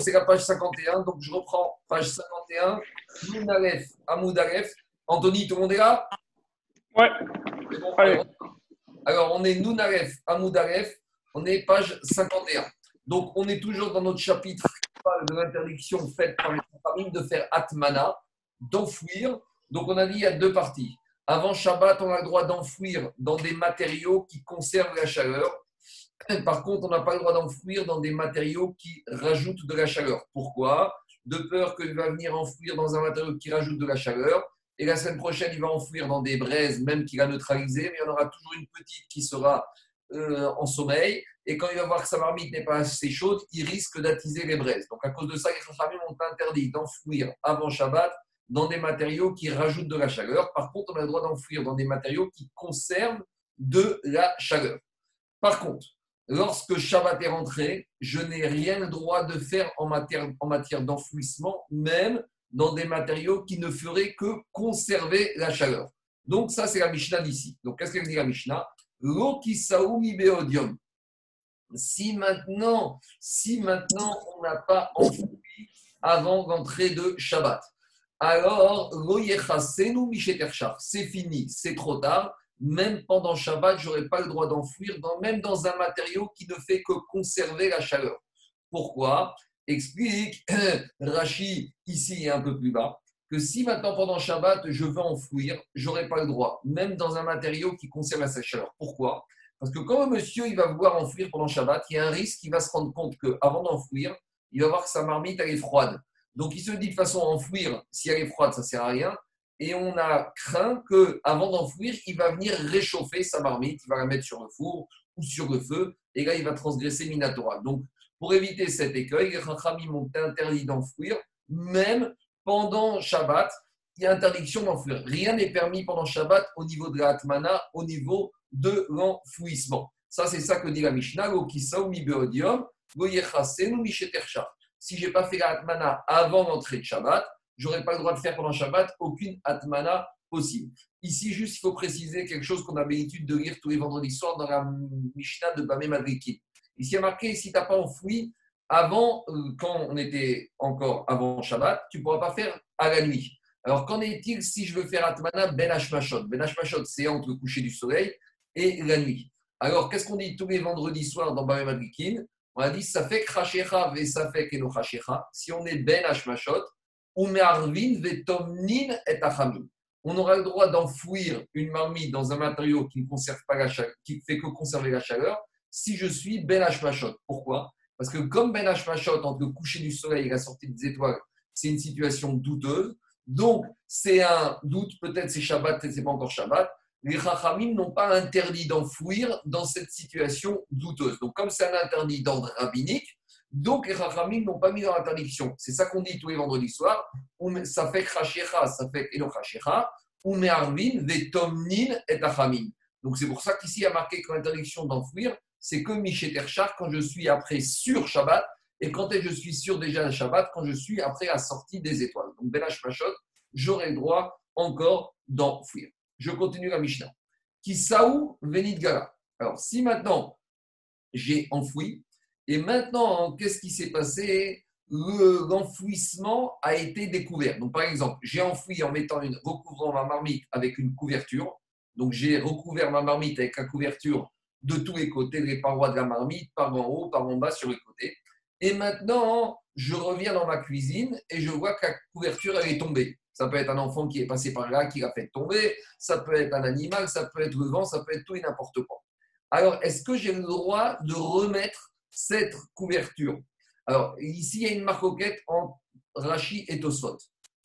c'est la page 51, donc je reprends page 51, Moudalef, Amoudalef. Anthony, tout le monde est là? Ouais. alors, on est Nounaref, Amoudalef, on est page 51. Donc, on est toujours dans notre chapitre de l'interdiction faite par les familles de faire atmana, d'enfouir. Donc, on a dit il y a deux parties. Avant Shabbat, on a le droit d'enfouir dans des matériaux qui conservent la chaleur. Par contre, on n'a pas le droit d'enfouir dans des matériaux qui rajoutent de la chaleur. Pourquoi? De peur qu'il va venir enfouir dans un matériau qui rajoute de la chaleur. Et la semaine prochaine, il va enfouir dans des braises, même qu'il a neutralisé, mais il y en aura toujours une petite qui sera euh, en sommeil. Et quand il va voir que sa marmite n'est pas assez chaude, il risque d'attiser les braises. Donc, à cause de ça, les familles ont interdit d'enfouir avant Shabbat dans des matériaux qui rajoutent de la chaleur. Par contre, on a le droit d'enfouir dans des matériaux qui conservent de la chaleur. Par contre, lorsque Shabbat est rentré, je n'ai rien droit de faire en matière, en matière d'enfouissement, même dans des matériaux qui ne feraient que conserver la chaleur. Donc, ça, c'est la Mishnah d'ici. Donc, qu'est-ce qu'elle dit la Mishnah? Beodium. Si maintenant, si maintenant on n'a pas enfoui avant l'entrée de Shabbat, alors c'est fini, c'est trop tard. Même pendant Shabbat, je n'aurai pas le droit d'enfouir, même dans un matériau qui ne fait que conserver la chaleur. Pourquoi? Explique Rachi ici et un peu plus bas que si maintenant pendant Shabbat je veux enfouir, j'aurai pas le droit, même dans un matériau qui conserve la chaleur. Pourquoi? Parce que quand un monsieur il va vouloir enfouir pendant Shabbat, il y a un risque qu'il va se rendre compte qu'avant d'enfouir, il va voir que sa marmite elle est froide. Donc il se dit de façon enfouir, si elle est froide, ça sert à rien. Et on a craint qu'avant d'enfouir, il va venir réchauffer sa marmite, il va la mettre sur le four ou sur le feu, et là il va transgresser Minatora. Donc pour éviter cet écueil, les Rachamim ont interdit d'enfouir, même pendant Shabbat, il y a interdiction d'enfouir. Rien n'est permis pendant Shabbat au niveau de la au niveau de l'enfouissement. Ça, c'est ça que dit la Mishnah, si je n'ai pas fait la avant l'entrée de Shabbat, je n'aurai pas le droit de faire pendant Shabbat aucune Atmana possible. Ici, juste, il faut préciser quelque chose qu'on a l'habitude de lire tous les vendredis soirs dans la Mishnah de Bamé Madrikin. Ici, il y a marqué si tu n'as pas enfoui, avant, euh, quand on était encore avant Shabbat, tu ne pourras pas faire à la nuit. Alors, qu'en est-il si je veux faire Atmana Ben Hashmashot Ben Hashmashot, c'est entre le coucher du soleil et la nuit. Alors, qu'est-ce qu'on dit tous les vendredis soirs dans Bamé Madrikin On a dit ça fait Krashecha ve ça fait Si on est Ben Hashmashot, Umearvin ve Tomnin et Achamim. On aura le droit d'enfouir une marmite dans un matériau qui ne conserve pas la chaleur, qui fait que conserver la chaleur, si je suis Ben Hashmashot. Pourquoi? Parce que comme Ben Hashmashot, entre le coucher du soleil et la sortie des étoiles, c'est une situation douteuse. Donc, c'est un doute, peut-être c'est Shabbat, peut-être c'est pas encore Shabbat. Les Chachamim n'ont pas interdit d'enfouir dans cette situation douteuse. Donc, comme c'est un interdit d'ordre rabbinique, donc les Chachamim n'ont pas mis dans l'interdiction. C'est ça qu'on dit tous les vendredis soirs. Ça fait Chashecha, ça fait Elo Vetomnin et. Donc, c'est pour ça qu'ici, il y a marqué que l'interdiction d'enfouir, c'est que Michet Terchar quand je suis après sur Shabbat et quand je suis sur déjà le Shabbat, quand je suis après la sortie des étoiles. Donc, Belash Pachot, j'aurai le droit encore d'enfouir. Je continue la Mishnah. Kisaou Venit. Alors, si maintenant j'ai enfoui, et maintenant, qu'est-ce qui s'est passé? L'enfouissement a été découvert. Donc, par exemple, j'ai enfoui en mettant une, recouvrant ma marmite avec une couverture. Donc, j'ai recouvert ma marmite avec la couverture de tous les côtés, les parois de la marmite, par en haut, par en bas, sur les côtés. Et maintenant, je reviens dans ma cuisine et je vois que la couverture, elle est tombée. Ça peut être un enfant qui est passé par là, qui l'a fait tomber, ça peut être un animal, ça peut être le vent, ça peut être tout et n'importe quoi. Alors, est-ce que j'ai le droit de remettre cette couverture Alors, ici, il y a une marcoquette entre Rachi et Tosfot.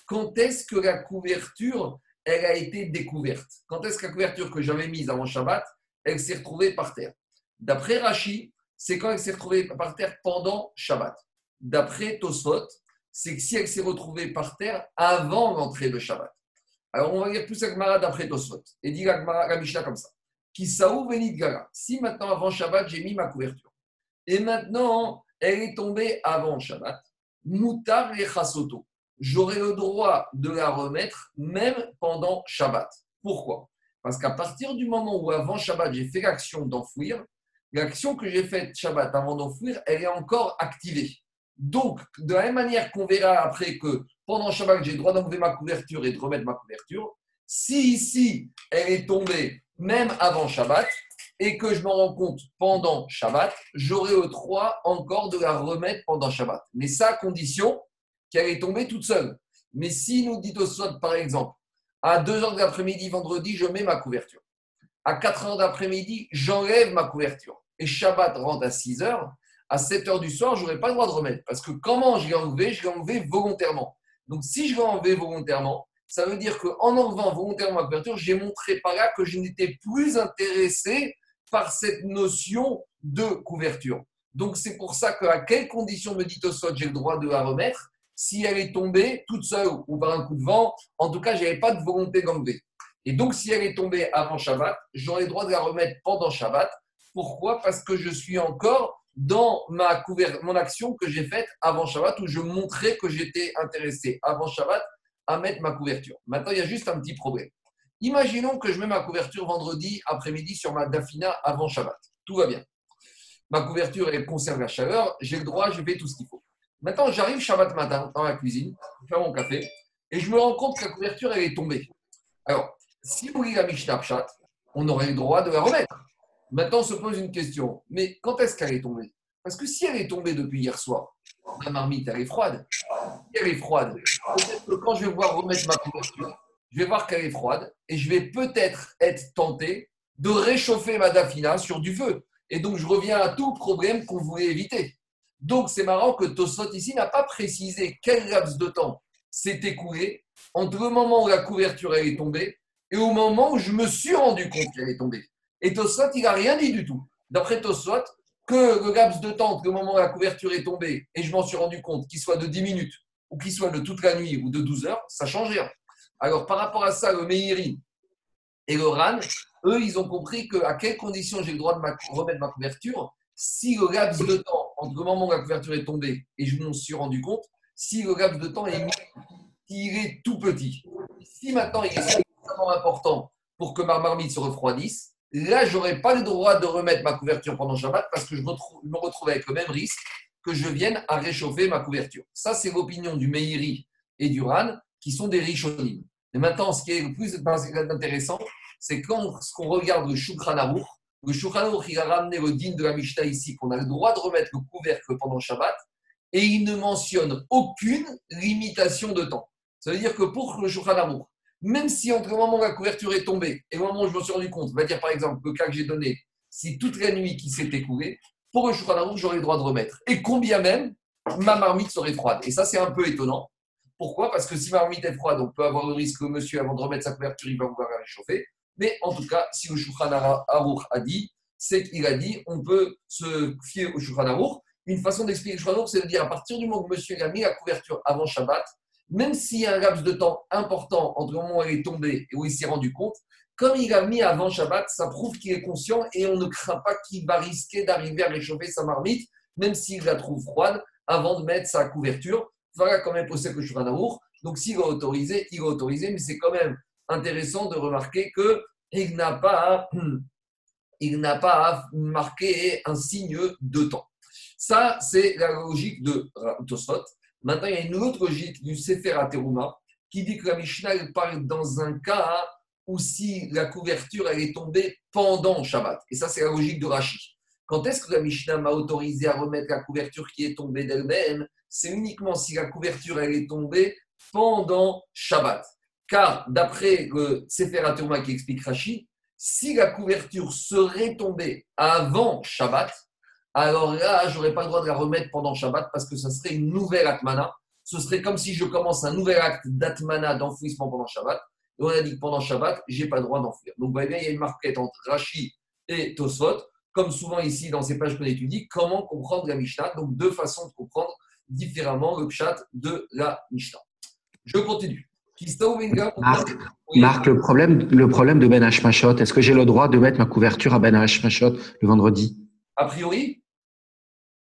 Quand est-ce que la couverture, elle a été découverte? Quand est-ce que la couverture que j'avais mise avant Shabbat, elle s'est retrouvée par terre? D'après Rashi, c'est quand elle s'est retrouvée par terre pendant Shabbat. D'après Tosfot, c'est que si elle s'est retrouvée par terre avant l'entrée de Shabbat. Alors on va lire plus la Gemara d'après Tosfot. Et dit la, Gemara, Mishnah comme ça. Kisaou venit. Si maintenant avant Shabbat, j'ai mis ma couverture. Et maintenant, elle est tombée avant Shabbat. Moutar et chasoto. J'aurai le droit de la remettre même pendant Shabbat. Pourquoi? Parce qu'à partir du moment où avant Shabbat, j'ai fait l'action d'enfouir, l'action que j'ai faite Shabbat avant d'enfouir, elle est encore activée. Donc, de la même manière qu'on verra après que pendant Shabbat, j'ai le droit d'enlever ma couverture et de remettre ma couverture, si ici, elle est tombée même avant Shabbat, et que je m'en rends compte pendant Shabbat, j'aurai le droit encore de la remettre pendant Shabbat. Mais ça, à condition qu'elle est tombée toute seule. Mais si nous dit au sol, par exemple, à 2 h de l'après-midi, vendredi, je mets ma couverture. À 4 h d'après-midi, j'enlève ma couverture. Et Shabbat rentre à 6 h. À 7 h du soir, je n'aurai pas le droit de remettre. Parce que comment je l'ai enlevé Je l'ai enlevé volontairement. Donc, si je l'ai enlevé volontairement, ça veut dire qu'en enlevant volontairement ma couverture, j'ai montré par là que je n'étais plus intéressé par cette notion de couverture. Donc, c'est pour ça qu'à quelles conditions, me dit Tosot, j'ai le droit de la remettre? Si elle est tombée toute seule ou par un coup de vent, en tout cas, je n'avais pas de volonté d'enlever. Et donc, si elle est tombée avant Shabbat, j'aurai le droit de la remettre pendant Shabbat. Pourquoi? Parce que je suis encore dans ma mon action que j'ai faite avant Shabbat où je montrais que j'étais intéressé avant Shabbat à mettre ma couverture. Maintenant, il y a juste un petit problème. Imaginons que je mets ma couverture vendredi après-midi sur ma dafina avant Shabbat. Tout va bien. Ma couverture, elle conserve la chaleur. J'ai le droit, je fais tout ce qu'il faut. Maintenant, j'arrive Shabbat matin dans la cuisine, je fais mon café, et je me rends compte que la couverture, elle est tombée. Alors, si vous lisez la Mishnah Pshat, on aurait le droit de la remettre. Maintenant, on se pose une question. Mais quand est-ce qu'elle est tombée? Parce que si elle est tombée depuis hier soir, ma marmite, elle est froide. Si elle est froide, peut-être que quand je vais voir remettre ma couverture, je vais voir qu'elle est froide et je vais peut-être être tenté de réchauffer ma dafina sur du feu. Et donc, je reviens à tout problème qu'on voulait éviter. Donc, c'est marrant que Tosot ici n'a pas précisé quel laps de temps s'est écoulé entre le moment où la couverture est tombée et au moment où je me suis rendu compte qu'elle est tombée. Et Tosot, il n'a rien dit du tout. D'après Tosot, que le laps de temps entre le moment où la couverture est tombée et je m'en suis rendu compte, qu'il soit de 10 minutes ou qu'il soit de toute la nuit ou de 12 heures, ça change rien. Alors, par rapport à ça, le Meiri et le Ran, eux, ils ont compris que, à quelles conditions j'ai le droit de remettre ma couverture si le laps de temps entre le moment où la couverture est tombée et je m'en suis rendu compte, si le laps de temps est, est tout petit. Si maintenant il est suffisamment important pour que ma marmite se refroidisse, là, je n'aurai pas le droit de remettre ma couverture pendant Shabbat parce que je me retrouve avec le même risque que je vienne à réchauffer ma couverture. Ça, c'est l'opinion du Meiri et du Ran, qui sont des Rishonim. Et maintenant, ce qui est le plus intéressant, c'est quand qu'on regarde le Aruch, le Aruch, il a ramené le din de la Mishnah ici, qu'on a le droit de remettre le couvercle pendant Shabbat, et il ne mentionne aucune limitation de temps. Ça veut dire que pour le Aruch, même si entre le moment où la couverture est tombée et le moment où je me suis rendu compte, on va dire par exemple le cas que j'ai donné, si toute la nuit qui s'est écoulée, pour le Shulchan j'aurais le droit de remettre. Et combien même ma marmite serait froide. Et ça, c'est un peu étonnant. Pourquoi? Parce que si ma marmite est froide, on peut avoir le risque que monsieur, avant de remettre sa couverture, il va vouloir la réchauffer. Mais en tout cas, si le Shulchan Aruch a dit, c'est qu'il a dit, on peut se fier au Shulchan Aruch. Une façon d'expliquer le Shulchan Aruch, c'est de dire à partir du moment où monsieur a mis la couverture avant Shabbat, même s'il y a un laps de temps important entre le moment où elle est tombée et où il s'est rendu compte, comme il a mis avant Shabbat, ça prouve qu'il est conscient et on ne craint pas qu'il va risquer d'arriver à réchauffer sa marmite, même s'il la trouve froide, avant de mettre sa couverture. Voilà quand même possède le amour. Donc s'il va autoriser, il va autoriser, mais c'est quand même intéressant de remarquer qu'il n'a pas, il n'a pas à marquer un signe de temps. Ça, c'est la logique de Tosfot. Maintenant, il y a une autre logique du Sefer Ateruma qui dit que la Mishnah parle dans un cas ou si la couverture elle est tombée pendant Shabbat. Et ça, c'est la logique de Rashi. Quand est-ce que la Mishnah m'a autorisé à remettre la couverture qui est tombée d'elle-même? C'est uniquement si la couverture elle est tombée pendant Shabbat. Car d'après le Sefer Atoma qui explique Rashi, si la couverture serait tombée avant Shabbat, alors là, je n'aurais pas le droit de la remettre pendant Shabbat parce que ça serait une nouvelle atmana. Ce serait comme si je commence un nouvel acte d'atmana, d'enfouissement pendant Shabbat on a dit que pendant Shabbat, je n'ai pas le droit d'enfouir. Donc, bien, il y a une marquette entre Rashi et Tosfot, comme souvent ici dans ces pages qu'on étudie, comment comprendre la Mishnah. Donc, deux façons de comprendre différemment le Pshat de la Mishnah. Je continue. Marc, le, problème, le problème de Ben Hashmashot, est-ce que j'ai le droit de mettre ma couverture à Ben Hashmashot le vendredi? A priori,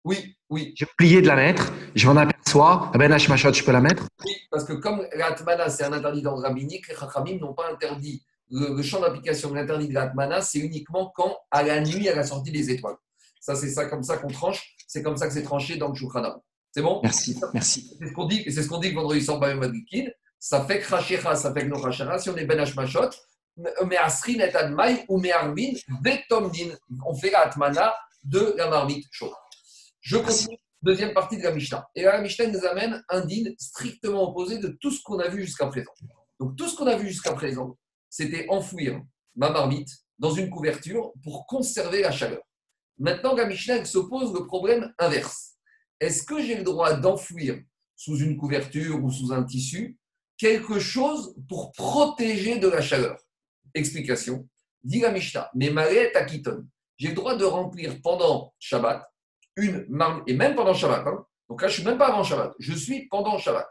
oui. Oui. J'ai oublié de la mettre, je m'en aperçois. Ben Hashmashot, je peux la mettre? Oui, parce que comme l'atmana, c'est un interdit d'ordre rabbinique, les Chachamim n'ont pas interdit. Le, champ d'application de l'interdit de l'atmana, c'est uniquement quand, à la nuit, à la sortie des étoiles. Ça, c'est ça comme ça qu'on tranche. C'est comme ça que c'est tranché dans le Shulchan C'est bon? Merci, merci. C'est ce qu'on dit, c'est ce qu'on dit que vendredi soir, Madrikin. Ça fait Krashecha, ça fait Gnochrachara. Si on est Ben Hashmashot, mais Asrin et ou Me'arvin, Betomdin. On fait la Atmana de la marmite chaude. Je continue, deuxième partie de la Mishnah. Et là, la Mishnah nous amène un din strictement opposé de tout ce qu'on a vu jusqu'à présent. Donc, tout ce qu'on a vu jusqu'à présent, c'était enfouir ma marmite dans une couverture pour conserver la chaleur. Maintenant, la se pose le problème inverse. Est-ce que j'ai le droit d'enfouir sous une couverture ou sous un tissu quelque chose pour protéger de la chaleur? Explication. Dit la Mishnah, mais akiton. J'ai le droit de remplir pendant Shabbat une marmite, et même pendant Shabbat. Hein. donc là, je ne suis même pas avant Shabbat, je suis pendant Shabbat.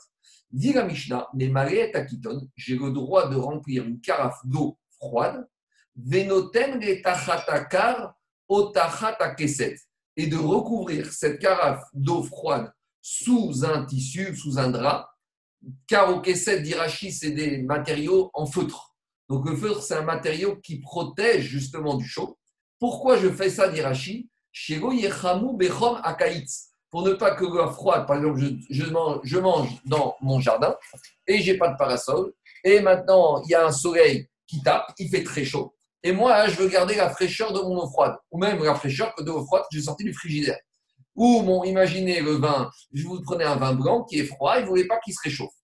Dit la Mishnah, mais à akiton. J'ai le droit de remplir une carafe d'eau froide, venoten le tachatakar keset et de recouvrir cette carafe d'eau froide sous un tissu, sous un drap, car au Kesset d'Irachi, c'est des matériaux en feutre. Donc le feutre, c'est un matériau qui protège justement du chaud. Pourquoi je fais ça d'Irachi Pour ne pas que l'eau froide, par exemple, je, mange, dans mon jardin et j'ai pas de parasol. Et maintenant, il y a un soleil qui tape, il fait très chaud. Et moi, je veux garder la fraîcheur de mon eau froide, ou même la fraîcheur de l'eau froide que j'ai sortie du frigidaire. Ou, bon, imaginez le vin, je vous prenais un vin blanc qui est froid, il ne voulait pas qu'il se réchauffe.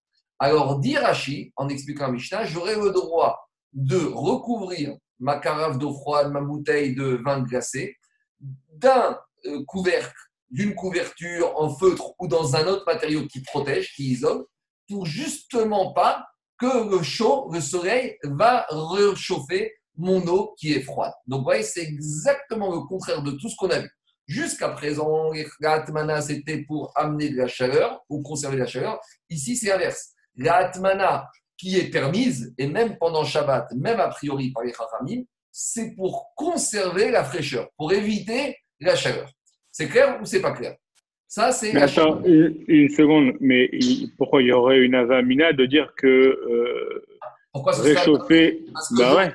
Alors, dit Rashi, en expliquant à Mishnah, j'aurais le droit de recouvrir ma carafe d'eau froide, ma bouteille de vin glacé, d'un euh, couvercle, d'une couverture en feutre ou dans un autre matériau qui protège, qui isole, pour justement pas que le chaud, le soleil va réchauffer mon eau qui est froide. Donc, vous voyez, c'est exactement le contraire de tout ce qu'on a vu. Jusqu'à présent, la atmana, c'était pour amener de la chaleur ou conserver de la chaleur. Ici, c'est l'inverse. La atmana qui est permise, et même pendant Shabbat, même a priori par les Chachamim, c'est pour conserver la fraîcheur, pour éviter la chaleur. C'est clair ou c'est pas clair? Ça, c'est. attends, une, seconde, mais pourquoi il y aurait une avamina de dire que euh, pourquoi réchauffer. bah ouais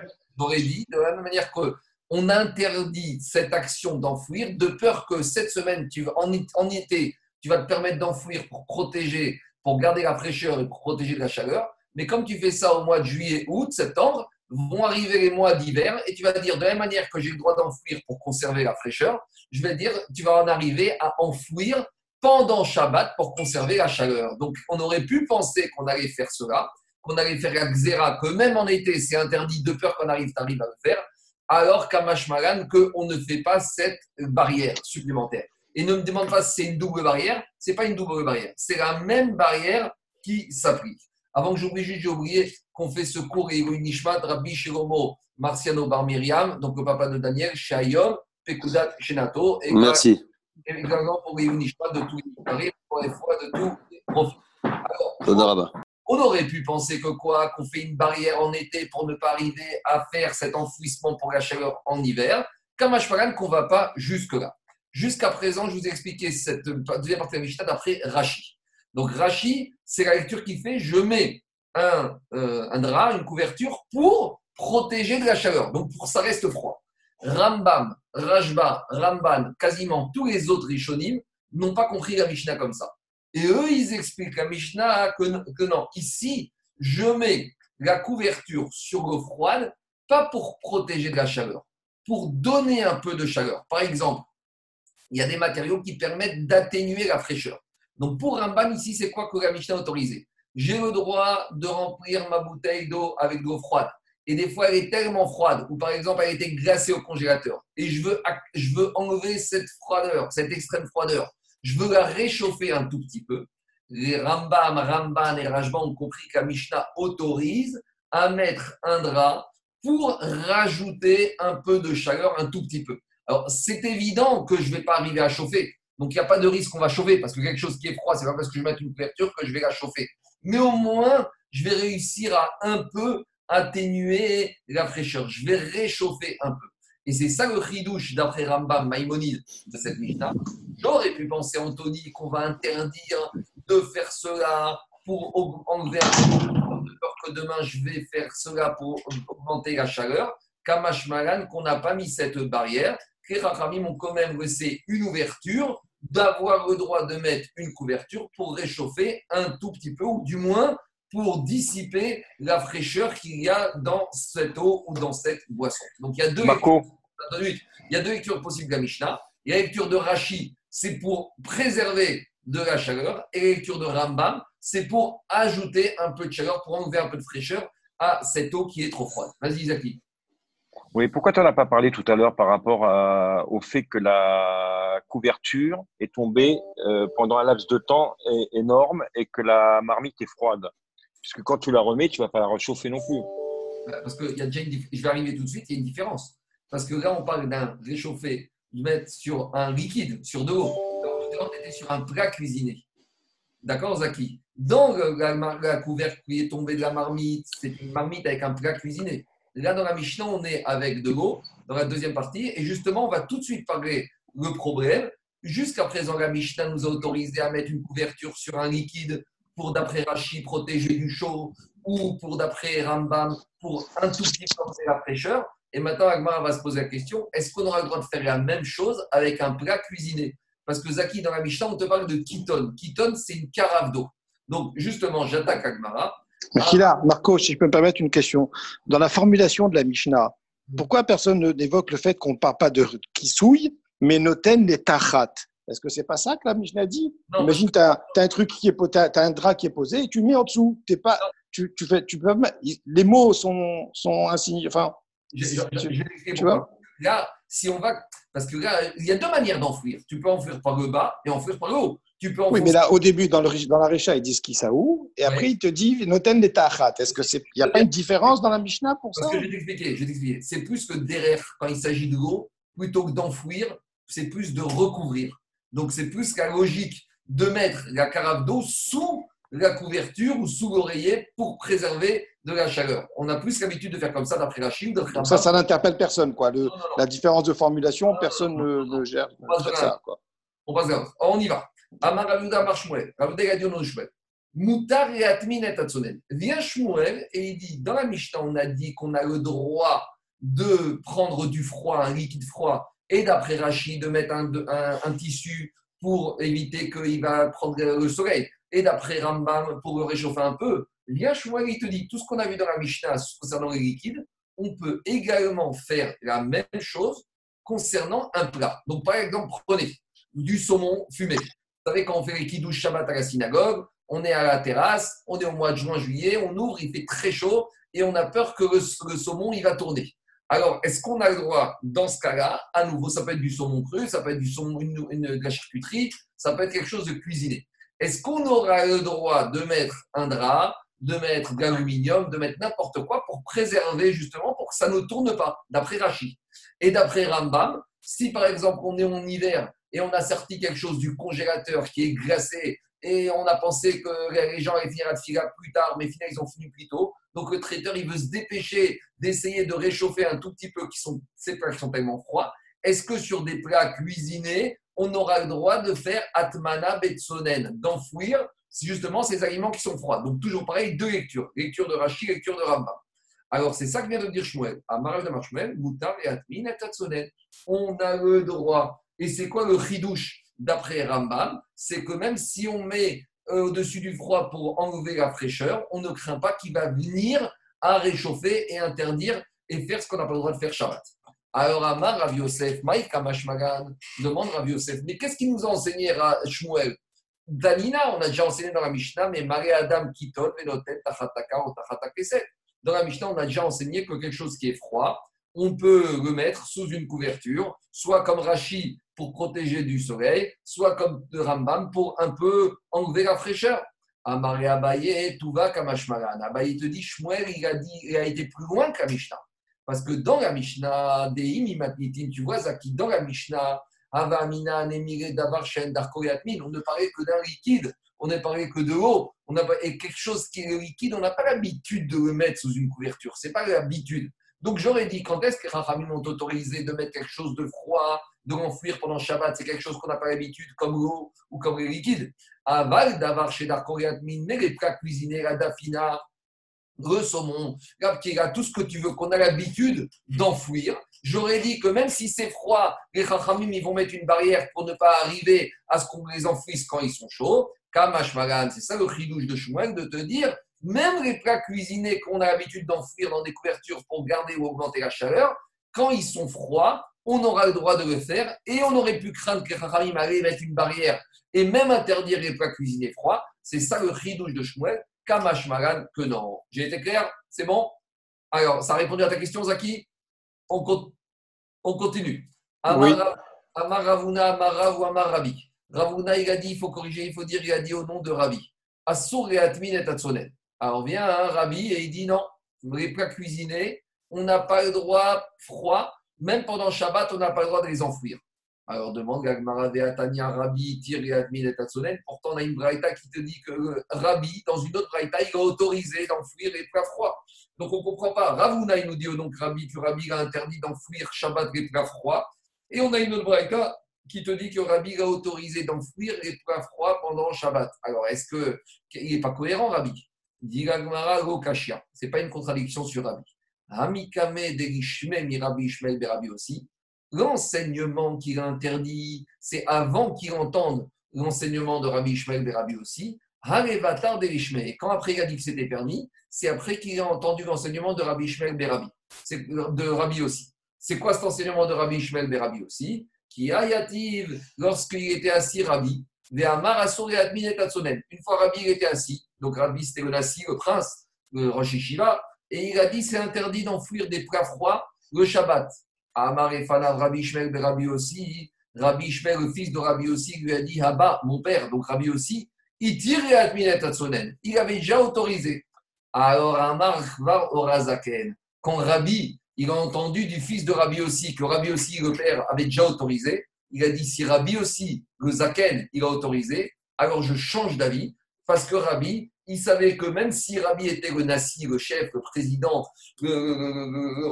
dit, de la même manière qu'on interdit cette action d'enfouir, de peur que cette semaine, tu, en, en été, tu vas te permettre d'enfouir pour protéger, pour garder la fraîcheur et pour protéger de la chaleur. Mais comme tu fais ça au mois de juillet, août, septembre, vont arriver les mois d'hiver et tu vas dire de la même manière que j'ai le droit d'enfouir pour conserver la fraîcheur, je vais dire tu vas en arriver à enfouir pendant Shabbat pour conserver la chaleur. Donc on aurait pu penser qu'on allait faire cela, qu'on allait faire la xéra, que même en été, c'est interdit de peur qu'on arrive, à le faire, alors qu'à Mashmalan, qu'on ne fait pas cette barrière supplémentaire. Et ne me demande pas si c'est une double barrière, ce n'est pas une double barrière, c'est la même barrière qui s'applique. Avant que j'oublie, j'ai oublié qu'on fait ce cours et Nishmat, Rabbi Shilomo, Marciano Bar Miriam, donc le papa de Daniel, Shayom, Pekudat Shenato. Et Merci. Également pour Nishmat de tous les pour les fois de tous les profits. Alors, on aurait pu penser que quoi Qu'on fait une barrière en été pour ne pas arriver à faire cet enfouissement pour la chaleur en hiver. Kamashparan qu'on ne va pas jusque-là. Jusqu'à présent, je vous ai expliqué cette deuxième partie de la Mishnah d'après Rashi. Donc Rashi, c'est la lecture qui fait je mets un, euh, un, drap, une couverture pour protéger de la chaleur. Donc pour ça reste froid. Rambam, Rajba, Ramban, quasiment tous les autres Rishonim n'ont pas compris la Mishnah comme ça. Et eux, ils expliquent à Mishnah que, non, ici, je mets la couverture sur l'eau froide, pas pour protéger de la chaleur, pour donner un peu de chaleur. Par exemple, il y a des matériaux qui permettent d'atténuer la fraîcheur. Donc pour Ramban, ici, c'est quoi que la Mishnah a autorisé J'ai le droit de remplir ma bouteille d'eau avec de l'eau froide. Et des fois, elle est tellement froide, ou par exemple, elle été glacée au congélateur. Et je veux, je veux enlever cette froideur, cette extrême froideur je veux la réchauffer un tout petit peu. Les Rambam, Ramban et Rajban ont compris qu'un Mishnah autorise à mettre un drap pour rajouter un peu de chaleur, un tout petit peu. Alors, c'est évident que je ne vais pas arriver à chauffer. Donc, il n'y a pas de risque qu'on va chauffer parce que quelque chose qui est froid, c'est pas parce que je vais mettre une couverture que je vais la chauffer. Mais au moins, je vais réussir à un peu atténuer la fraîcheur. Je vais réchauffer un peu. Et c'est ça le chidouche d'après Rambam Maïmonide de cette Mishnah. J'aurais pu penser, Anthony, qu'on va interdire de faire cela pour enlever de peur que demain je vais faire cela pour augmenter la chaleur. Kamash Malan, qu'on n'a pas mis cette barrière. Les Rachamim ont quand même laissé une ouverture d'avoir le droit de mettre une couverture pour réchauffer un tout petit peu, ou du moins pour dissiper la fraîcheur qu'il y a dans cette eau ou dans cette boisson. Donc il y a deux, lectures, il y a deux lectures possibles de la Mishnah. Il y a la lecture de Rashi, c'est pour préserver de la chaleur, et la lecture de Rambam, c'est pour ajouter un peu de chaleur, pour enlever un peu de fraîcheur à cette eau qui est trop froide. Vas-y, Zaki. Oui, pourquoi tu n'en as pas parlé tout à l'heure par rapport au fait que la couverture est tombée euh, pendant un laps de temps énorme et que la marmite est froide? Puisque quand tu la remets, tu ne vas pas la réchauffer non plus. Bah, parce qu'il y a déjà une Je vais arriver tout de suite, il y a une différence. Parce que là, on parle d'un réchauffé, de mettre sur un liquide, sur de l'eau. on était sur un plat cuisiné. D'accord, Zaki? Dans la, couvercle qui est tombée de la marmite, c'est une marmite avec un plat cuisiné. Là, dans la Mishnah, on est avec de l'eau, dans la deuxième partie, et justement, on va tout de suite parler le problème. Jusqu'à présent, la Mishnah nous a autorisé à mettre une couverture sur un liquide pour, d'après Rashi, protéger du chaud, ou pour, d'après Rambam, pour un la fraîcheur. Et maintenant, Agmar va se poser la question est-ce qu'on aura le droit de faire la même chose avec un plat cuisiné? Parce que Zaki, dans la Mishnah, on te parle de kiton. Kiton, c'est une carafe d'eau. Donc, justement, j'attaque Agmara mais Marco, si je peux me permettre une question. Dans la formulation de la Mishnah, pourquoi personne n'évoque le fait qu'on ne parle pas de qui souille, mais noten les tachat? Est-ce que c'est pas ça que la Mishnah dit? Imagine, tu as, un truc qui est, as, un drap qui est posé et tu mets en dessous. T'es pas, tu, tu, fais, tu peux, les mots sont, sont insignifiants. Enfin, tu, vois? Là, si on va, parce que là, il y a deux manières d'enfouir. Tu peux enfouir par le bas et enfouir par le haut oui, mais là, au début, dans, le, dans la Récha, ils disent où, et après, il te dit noten tachat. Est-ce que c'est, il n'y a pas une différence dans la Mishnah pour ça Parce que je vais t'expliquer, je vais t'expliquer. C'est plus que derrière, quand il s'agit de l'eau, plutôt que d'enfouir, c'est plus de recouvrir. Donc, c'est plus la logique de mettre la carafe d'eau sous la couverture ou sous l'oreiller pour préserver de la chaleur. On a plus l'habitude de faire comme ça d'après la Chine. Ça, ça n'interpelle personne. Quoi. Le, La différence de formulation, personne ne, gère on ça. Quoi. On passe On y va. Amar Ravuda Amar Shmuel. Ravuda a dit au nom et Atmin et Tatsonen. Vient Shmuel et il dit dans la Mishnah, on a dit qu'on a le droit de prendre du froid, un liquide froid, et d'après Rachid, de mettre un tissu pour éviter qu'il va prendre le soleil, et d'après Rambam pour le réchauffer un peu. Vient Shmuel, il te dit tout ce qu'on a vu dans la Mishnah concernant les liquides, on peut également faire la même chose concernant un plat. Donc, par exemple, prenez du saumon fumé. Vous savez, quand on fait les kidouches Shabbat à la synagogue, on est à la terrasse, on est au mois de juin, juillet, on ouvre, il fait très chaud et on a peur que le, saumon, il va tourner. Alors, est-ce qu'on a le droit, dans ce cas-là, à nouveau, ça peut être du saumon cru, ça peut être du saumon, de la charcuterie, ça peut être quelque chose de cuisiné. Est-ce qu'on aura le droit de mettre un drap, de mettre de l'aluminium, de mettre n'importe quoi pour préserver justement, pour que ça ne tourne pas, d'après Rachid? Et d'après Rambam, si par exemple on est en hiver et on a sorti quelque chose du congélateur qui est glacé et on a pensé que les gens allaient finir à filer plus tard, mais finalement ils ont fini plus tôt. Donc le traiteur, il veut se dépêcher d'essayer de réchauffer un tout petit peu qui sont, ces plats qui sont tellement froids. Est-ce que sur des plats cuisinés, on aura le droit de faire atmana betsonen, d'enfouir justement ces aliments qui sont froids? Donc toujours pareil, deux lectures, lecture de Rachid, lecture de Rambam. Alors c'est ça que vient de dire Shmuel. À de Shmuel, Moutar et Atmin et On a le droit et c'est quoi le chidouche d'après Rambam? C'est que même si on met euh, au-dessus du froid pour enlever la fraîcheur, on ne craint pas qu'il va venir à réchauffer et interdire et faire ce qu'on n'a pas le droit de faire Shabbat. Alors Amar Rav Yosef, Maïk Magan, demande Rav Yosef, mais qu'est-ce qu'il nous a enseigné Shmuel? Danina, on a déjà enseigné dans la Mishnah, mais Marie Adam Kiton, Venotet, Tachataka ou Tachatakeset. Dans la Mishnah, on a déjà enseigné que quelque chose qui est froid, on peut le mettre sous une couverture, soit comme Rashi pour protéger du soleil, soit comme de Rambam pour un peu enlever la fraîcheur. Amaré Abaye, tout va Kamashmaran. Abaye te dit, Shmuel, il a, dit, il a été plus loin que la Mishnah. Parce que dans la Mishnah, des tu vois, Zaki, dans la Mishnah, Avamina, Nemire, Davarchen, Darkoyatmin, on ne parlait que d'un liquide, on ne parlait que de l'eau, on a, et quelque chose qui est liquide, on n'a pas l'habitude de le mettre sous une couverture. Ce n'est pas l'habitude. Donc j'aurais dit, quand est-ce que les Rachamim ont autorisé de mettre quelque chose de froid, de l'enfouir pendant Shabbat C'est quelque chose qu'on n'a pas l'habitude, comme l'eau ou comme les liquides. Aval d'avoir chez mais les plats cuisinés, la dafina, le saumon, la tout ce que tu veux, qu'on a l'habitude d'enfouir. j'aurais dit que même si c'est froid, les Chachamim, ils vont mettre une barrière pour ne pas arriver à ce qu'on les enfouisse quand ils sont chauds. Kamashmagan, c'est ça le chidouche de Shmuel, de te dire, même les plats cuisinés qu'on a l'habitude d'enfouir dans des couvertures pour garder ou augmenter la chaleur, quand ils sont froids, on aura le droit de le faire et on aurait pu craindre que Chachamim allait mettre une barrière et même interdire les plats cuisinés froids. C'est ça le chidouche de Shmuel. Kamashmagan, que non. J'ai été clair? C'est bon? Alors, ça a répondu à ta question, Zaki? On, continue. Amar, Ravuna, Amar ou Amar Rabi. Ravuna, il a dit, il faut corriger, il faut dire, il a dit au nom de Rabi. Assour et Atmin et Alors vient un Rabi et il dit non, les plats cuisinés, on n'a pas le droit froid, même pendant Shabbat, on n'a pas le droit de les enfouir. Alors demande Gagmara Tanya Rabbi Tiri Admin et Tatsonen. Pourtant, on a une braïta qui te dit que Rabbi, dans une autre braïta, il a autorisé d'enfouir les plats froids. Donc on ne comprend pas. Ravuna, il nous dit donc Rabbi que Rabbi a interdit d'enfouir Shabbat les plats froids. Et on a une autre braïta qui te dit que Rabbi a autorisé d'enfouir les plats froids pendant Shabbat. Alors est-ce qu'il n'est pas cohérent, Rabbi? Dit Gagmara Kashia. Ce n'est pas une contradiction sur Rabbi. Amikame Derishme mi Rabbi Ishmael Berabi aussi l'enseignement qu'il a interdit, c'est avant qu'il entende l'enseignement de Rabbi Ishmael et Rabbi aussi. Et quand après il a dit que c'était permis, c'est après qu'il a entendu l'enseignement de Rabbi Ishmael Rabbi, de Rabbi aussi. C'est quoi cet enseignement de Rabbi Ishmael Rabbi aussi Qui ayative, lorsqu'il était assis, Rabbi, une fois Rabbi il était assis, donc Rabbi c'était le Nassi, le prince, le Rosh et il a dit c'est interdit d'enfouir des plats froids le Shabbat. Amar et Rabbi Ishmael de Rabbi aussi. Rabbi Ishmael, le fils de Rabbi aussi, lui a dit Haba, mon père, donc Rabbi aussi, il tire Il avait déjà autorisé. Alors Amar Kvar Orazaken. Quand Rabbi, il a entendu du fils de Rabbi aussi, que Rabbi aussi, le père, avait déjà autorisé, il a dit si Rabbi aussi, le Zaken, il a autorisé, alors je change d'avis, parce que Rabbi, il savait que même si Rabbi était le Nassi, le chef, le président, le, le,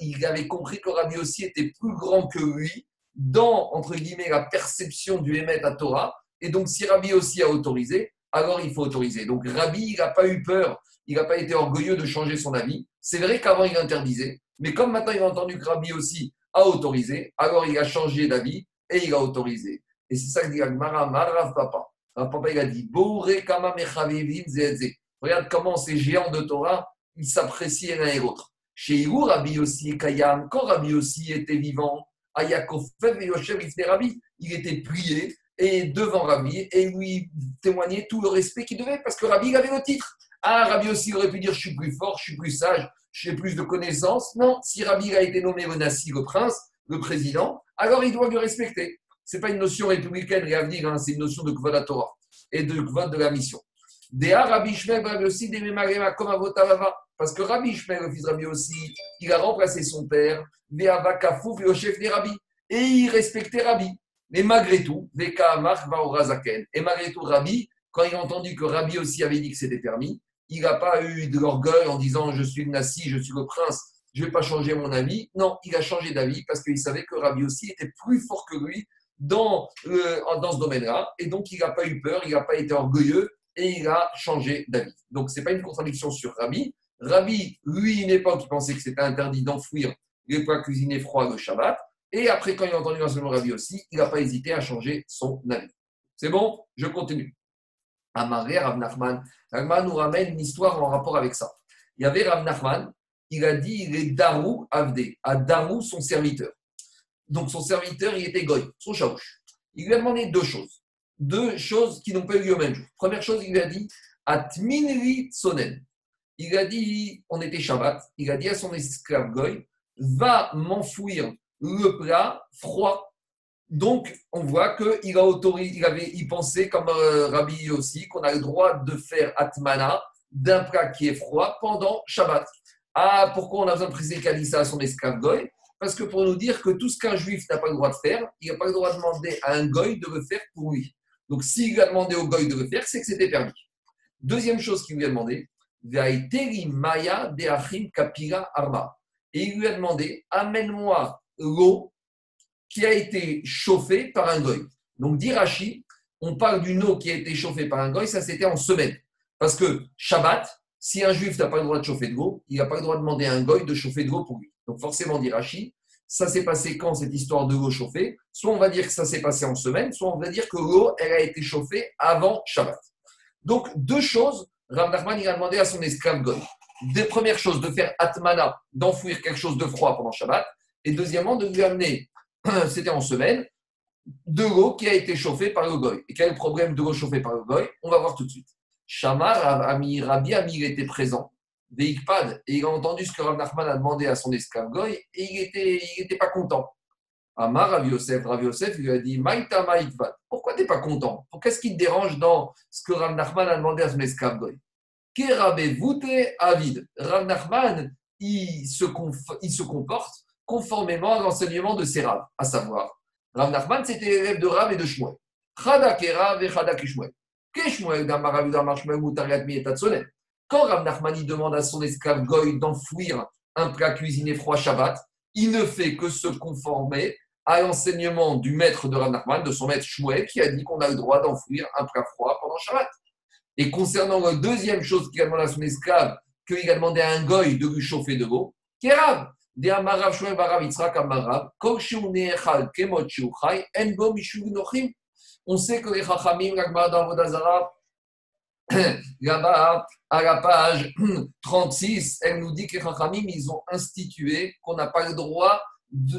il avait compris que Rabbi aussi était plus grand que lui dans, entre guillemets, la perception du Hémet à Torah. Et donc, si Rabbi aussi a autorisé, alors il faut autoriser. Donc, Rabbi, il n'a pas eu peur, il n'a pas été orgueilleux de changer son avis. C'est vrai qu'avant, il interdisait. Mais comme maintenant, il a entendu que Rabbi aussi a autorisé, alors il a changé d'avis et il a autorisé. Et c'est ça que dit Agmara, Marav Papa. Papa, il a dit Regarde comment ces géants de Torah, ils s'apprécient l'un et l'autre. Chez Igu, Rabbi aussi Kayam, quand Rabbi aussi était vivant, il était prié et devant Rabbi et lui témoignait tout le respect qu'il devait parce que Rabbi avait le titre. Ah, Rabbi aussi aurait pu dire je suis plus fort, je suis plus sage, j'ai plus de connaissances. Non, si Rabbi a été nommé le Nassi, le prince, le président, alors il doit le respecter. Ce n'est pas une notion républicaine et hein, c'est une notion de Kvod Torah et de Kvod de la mission. Dea Rabbi Shmuel aussi Avotarava. Parce que Rabbi Shmuel, le fils Rabbi aussi, il a remplacé son père, le chef des Rabbi. Et il respectait Rabbi. Mais malgré tout. Et malgré tout, Rabbi, quand il a entendu que Rabbi aussi avait dit que c'était permis, il n'a pas eu de l'orgueil en disant je suis le Nassi, je suis le prince, je ne vais pas changer mon avis. Non, il a changé d'avis parce qu'il savait que Rabbi aussi était plus fort que lui dans, dans ce domaine-là. Et donc, il n'a pas eu peur, il n'a pas été orgueilleux et il a changé d'avis. Donc, ce n'est pas une contradiction sur Rabbi. Rabbi, lui, une époque, il pensait que c'était interdit d'enfouir les plats cuisinés froids de Shabbat. Et après, quand il a entendu l'enseignement Rabbi aussi, il n'a pas hésité à changer son avis. C'est bon? Je continue. Amaré, Rav Nachman. Rav nous ramène une histoire en rapport avec ça. Il y avait Rav Nachman, il a dit il est Darou Avdé, à Darou son serviteur. Donc son serviteur, il était Goy, son chaouche. Il lui a demandé deux choses deux choses qui n'ont pas eu lieu au même jour. Première chose, il lui a dit Atminri Sonen. Il a dit, on était Shabbat, il a dit à son esclave Goy Va m'enfouir le plat froid. Donc, on voit qu'il a autorisé, il, avait, il pensait, comme euh, Rabbi aussi, qu'on a le droit de faire Atmana d'un plat qui est froid pendant Shabbat. Ah, pourquoi on a besoin de préciser dit ça à son esclave Goy? Parce que pour nous dire que tout ce qu'un juif n'a pas le droit de faire, il n'a pas le droit de demander à un Goy de le faire pour lui. Donc, s'il a demandé au goy de le faire, c'est que c'était permis. Deuxième chose qu'il lui a demandé. Et il lui a demandé, amène-moi l'eau qui a été chauffée par un goy. Donc, d'Irachi, on parle d'une eau qui a été chauffée par un goy, ça c'était en semaine. Parce que Shabbat, si un juif n'a pas le droit de chauffer de l'eau, il n'a pas le droit de demander à un goy de chauffer de l'eau pour lui. Donc forcément, dit Rashi, ça s'est passé quand cette histoire de l'eau chauffée Soit on va dire que ça s'est passé en semaine, soit on va dire que l'eau, elle a été chauffée avant Shabbat. Donc deux choses, Rav Nachman il a demandé à son esclave Goy. Des premières choses, de faire atmana, d'enfouir quelque chose de froid pendant Shabbat, et deuxièmement, de lui amener, c'était en semaine, de l'eau qui a été chauffée par le Goy. Et quel est le problème de l'eau chauffée par le Goy? On va voir tout de suite. Shamar, Rabbi Amir était présent. Et il a entendu ce que Rav Nachman a demandé à son esclave Goy, et il n'était il était pas content. Amar Rav Yosef, Rav Yosef lui a dit Maïta Maïtvad, pourquoi tu n'es pas content? Qu'est-ce qui te dérange dans ce que Rav Nachman a demandé à son esclave Goy? Kerabe Voute Avid. Rav Nachman, il se, il se comporte conformément à l'enseignement de ses Rav, à savoir, Rav Nachman, c'était l'élève de Rav et de Shmuel. Chada Kerav et Chada Kishmuel. Kishmuel, Damar Damar Shmuel, Moutariat Mi et quand Rav Nachmani demande à son esclave Goy d'enfouir un plat cuisiné froid Shabbat, il ne fait que se conformer à l'enseignement du maître de Rav Nachman, de son maître Shmuel, qui a dit qu'on a le droit d'enfouir un plat froid pendant Shabbat. Et concernant la deuxième chose qu'il a demandé à son esclave, qu'il a demandé à un goy de lui chauffer de l'eau, Kerav, de Amarav Shmuel On sait que les Chachamim, dans Vodazara, là-bas, à la page 36, elle nous dit que les ils ont institué qu'on n'a pas le droit,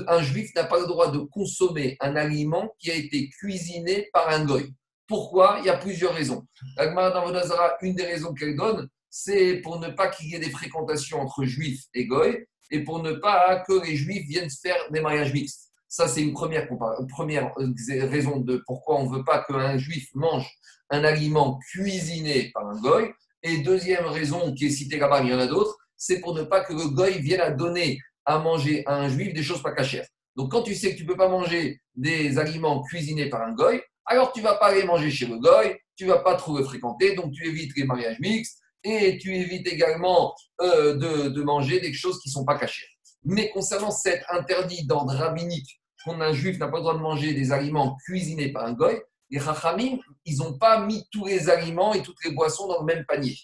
un juif n'a pas le droit de consommer un aliment qui a été cuisiné par un goy. Pourquoi? Il y a plusieurs raisons. L'Agmara d'Avodazara, une des raisons qu'elle donne, c'est pour ne pas qu'il y ait des fréquentations entre juifs et goy et pour ne pas que les juifs viennent faire des mariages mixtes. Ça, c'est une première, première euh, raison de pourquoi on ne veut pas qu'un juif mange un aliment cuisiné par un goy. Et deuxième raison qui est citée là-bas, il y en a d'autres, c'est pour ne pas que le goy vienne à donner à manger à un juif des choses pas cachères. Donc quand tu sais que tu ne peux pas manger des aliments cuisinés par un goy, alors tu ne vas pas aller manger chez le goy, tu ne vas pas trop le fréquenter, donc tu évites les mariages mixtes et tu évites également euh, de, manger des choses qui ne sont pas cachées. Mais concernant cet interdit d'ordre rabbinique qu'un juif n'a pas le droit de manger des aliments cuisinés par un goy, les Chachamim, ils n'ont pas mis tous les aliments et toutes les boissons dans le même panier.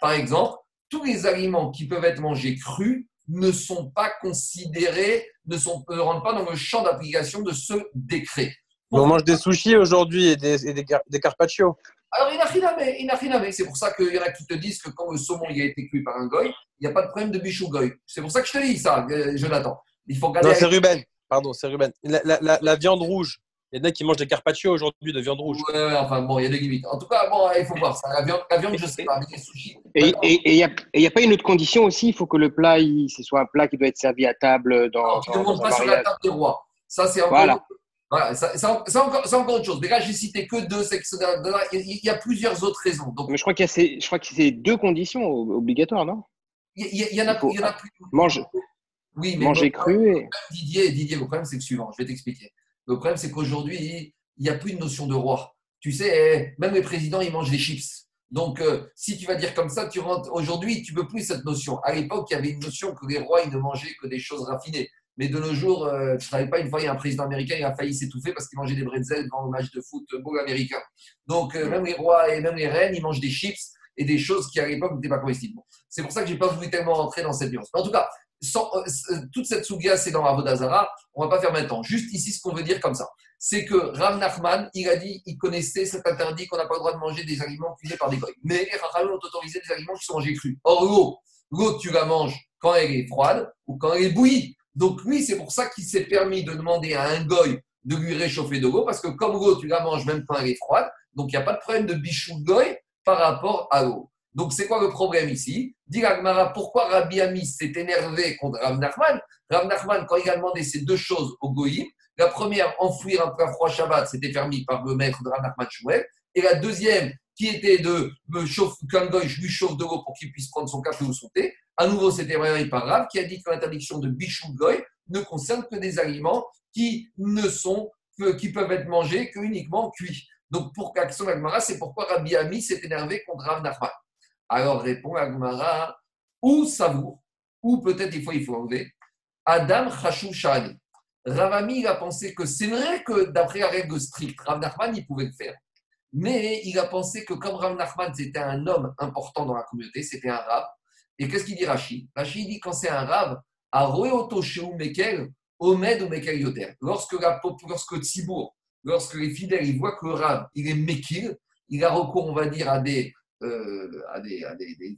Par exemple, tous les aliments qui peuvent être mangés crus ne sont pas considérés, ne, sont, rentrent pas dans le champ d'application de ce décret. On mange des sushis aujourd'hui et des, des, carpaccio. Alors, inachiname, c'est pour ça qu'il y en a qui te disent que quand le saumon il a été cuit par un goy, il n'y a pas de problème de bichou goy. C'est pour ça que je te dis ça, euh, Jonathan. Il faut Non, c'est Ruben. Pardon, c'est Ruben. la, viande rouge, il y en a qui mangent des carpaccio aujourd'hui de viande rouge. Ouais, enfin bon, il y a des limites. En tout cas, bon, il faut voir ça. La viande, la viande je ne sais pas, mais les sushis. Et il n'y a, pas une autre condition aussi? Il faut que le plat, ce soit un plat qui doit être servi à table dans. tu ne montes pas sur la table de roi. Ça, c'est encore. Voilà. Voilà, c'est encore, encore, autre chose. Mais là, j'ai cité que deux. Il y a plusieurs autres raisons. Donc, mais je crois qu'il y a je crois que c'est deux conditions obligatoires, non? Il y, en a, il y en a plus. Mange. Oui, mais manger cru. Et... Didier, Didier, le problème, c'est le suivant. Je vais t'expliquer. Le problème, c'est qu'aujourd'hui, il n'y a plus de notion de roi. Tu sais, même les présidents, ils mangent des chips. Donc, euh, si tu vas dire comme ça, tu rentres. Aujourd'hui, tu ne peux plus cette notion. À l'époque, il y avait une notion que les rois, ils ne mangeaient que des choses raffinées. Mais de nos jours, euh, tu ne savais pas, une fois, il y a un président américain, il a failli s'étouffer parce qu'il mangeait des bretzels devant le match de football américain. Donc, euh, même les rois et même les reines, ils mangent des chips et des choses qui, à l'époque, n'étaient pas comestibles. C'est pour ça que je n'ai pas voulu tellement rentrer dans cette nuance. En tout cas, euh, euh, toute cette sougia, c'est dans Avodazara. On ne va pas faire maintenant. Juste ici, ce qu'on veut dire comme ça, c'est que Ram Nachman, il a dit, il connaissait cet interdit qu'on n'a pas le droit de manger des aliments cuisinés par des goy. Mais les Rachamim ont autorisé des aliments qui sont mangés crus. Or, l'eau, l'eau, tu la manges quand elle est froide ou quand elle est bouillie. Donc, lui, c'est pour ça qu'il s'est permis de demander à un goy de lui réchauffer de l'eau, parce que comme l'eau, tu la manges même quand elle est froide. Donc, il n'y a pas de problème de bichou goy par rapport à l'eau. Donc, c'est quoi le problème ici? Dit Agmara, pourquoi Rabbi Ami s'est énervé contre Rav Nachman? Rav Nachman, quand il a demandé ces deux choses au Goïm, la première, enfouir un plat froid Shabbat, c'était permis par le maître de Rav Nachman Shmuel. Et la deuxième, qui était de me chauffer, qu'un goy lui chauffe de l'eau pour qu'il puisse prendre son café ou son thé. À nouveau, c'était permis par Rav, qui a dit que l'interdiction de bichou goy ne concerne que des aliments qui ne sont, qui peuvent être mangés que uniquement cuits. Donc, pour l'action d'Agmara, c'est pourquoi Rabbi Ami s'est énervé contre Rav Nachman. Alors répond Agmara, ou savour, ou peut-être il faut, il faut enlever, Adam Chashou Shani. Ravami, il a pensé que c'est vrai que d'après la règle stricte, Rav Nachman, il pouvait le faire. Mais il a pensé que comme Rav Nachman, c'était un homme important dans la communauté, c'était un rave. Et qu'est-ce qu'il dit Rachid Rachid dit quand c'est un rave, Mekel, Omed ou Mekel. Lorsque, la, lorsque lorsque les fidèles ils voient que le Rav, il est Mekil, il a recours, on va dire, à des, euh, à des,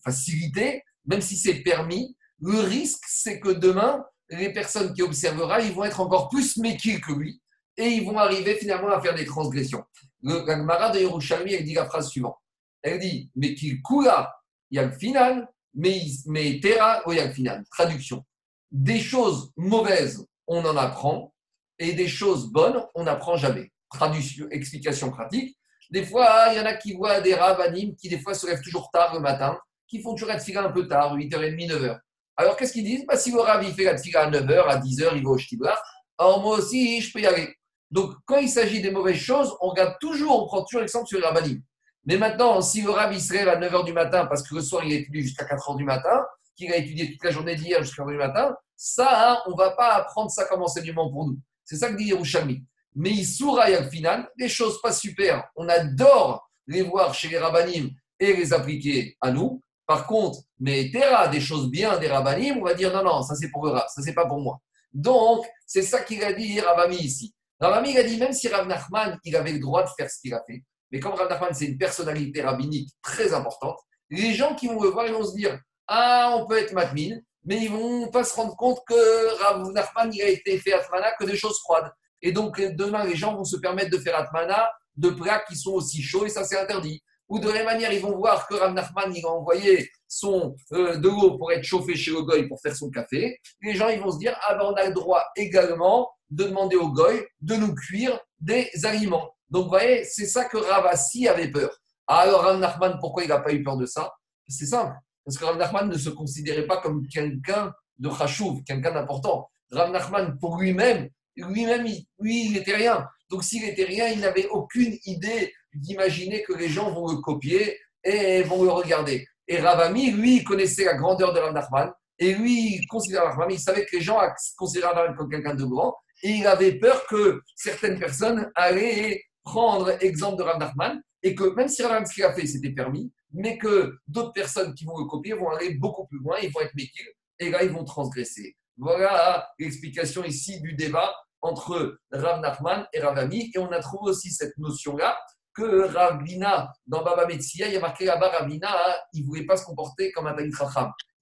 facilités, même si c'est permis, le risque, c'est que demain, les personnes qui observera, ils vont être encore plus Mekil que lui et ils vont arriver finalement à faire des transgressions. Le, la Gemara de Yerushalmi, elle dit la phrase suivante. Elle dit, mais qu'il coula, il y a le final, mais, mais terra, il y a le final. Traduction. Des choses mauvaises, on en apprend, et des choses bonnes, on n'apprend jamais. Traduction, explication pratique. Des fois, il y en a qui voient des ravanim qui, des fois, se lèvent toujours tard le matin, qui font toujours être tfila un peu tard, 8h30, 9h. Alors, qu'est-ce qu'ils disent? Bah, Si le rav, il fait la tfila à 9h, à 10h, il va au shtibla. Alors, moi aussi, je peux y aller. Donc, quand il s'agit des mauvaises choses, on regarde toujours, on prend toujours l'exemple sur les rabbinim. Mais maintenant, si le rabbin se lève à 9h du matin parce que le soir il a étudié jusqu'à 4h du matin, qu'il a étudié toute la journée d'hier jusqu'à 4h du matin, ça, hein, on ne va pas apprendre ça comme enseignement pour nous. C'est ça que dit Yerushalmi. Mais il souraille au final, des choses pas super. On adore les voir chez les rabbinim et les appliquer à nous. Par contre, mais Terra, des choses bien des rabbinim, on va dire non, non, ça c'est pour le ça c'est pas pour moi. Donc, c'est ça qu'il a dit Rabami ici. Rabami a dit même si Rav Nachman, il avait le droit de faire ce qu'il a fait, mais comme Rav Nachman, c'est une personnalité rabbinique très importante, les gens qui vont le voir, ils vont se dire Ah, on peut être Matmin, mais ils vont pas se rendre compte que Rav Nachman, il a été fait Atmana que des choses froides. Et donc, demain, les gens vont se permettre de faire Atmana de plats qui sont aussi chauds, et ça, c'est interdit. Ou de la même manière, ils vont voir que Rav Nachman, il a envoyé son, euh, de l'eau pour être chauffé chez le pour faire son café. Les gens, ils vont se dire Ah, ben, on a le droit également de demander au goy de nous cuire des aliments. Donc, vous voyez, c'est ça que Ravasi avait peur. Alors, Rav Nachman, pourquoi il n'a pas eu peur de ça? C'est simple. Parce que Rav Nachman ne se considérait pas comme quelqu'un de chachouv, quelqu'un d'important. Rav Nachman, pour lui-même, lui-même, lui, il n'était rien. Donc, s'il n'était rien, il n'avait aucune idée d'imaginer que les gens vont le copier et vont le regarder. Et Ravami, lui, il connaissait la grandeur de Rav Nachman. Et lui, il considérait il savait que les gens considéraient Rav Nachman comme quelqu'un de grand. Et il avait peur que certaines personnes allaient prendre exemple de Rav Nachman et que même si Rav ce qu'il a fait, c'était permis, mais que d'autres personnes qui vont le copier vont aller beaucoup plus loin, ils vont être méquilles et là, ils vont transgresser. Voilà l'explication ici du débat entre Rav Nachman et Rav Ami. Et on a trouvé aussi cette notion-là que Ravina, dans Baba Metsia, il y a marqué là-bas, Ravina, il ne voulait pas se comporter comme un Tamit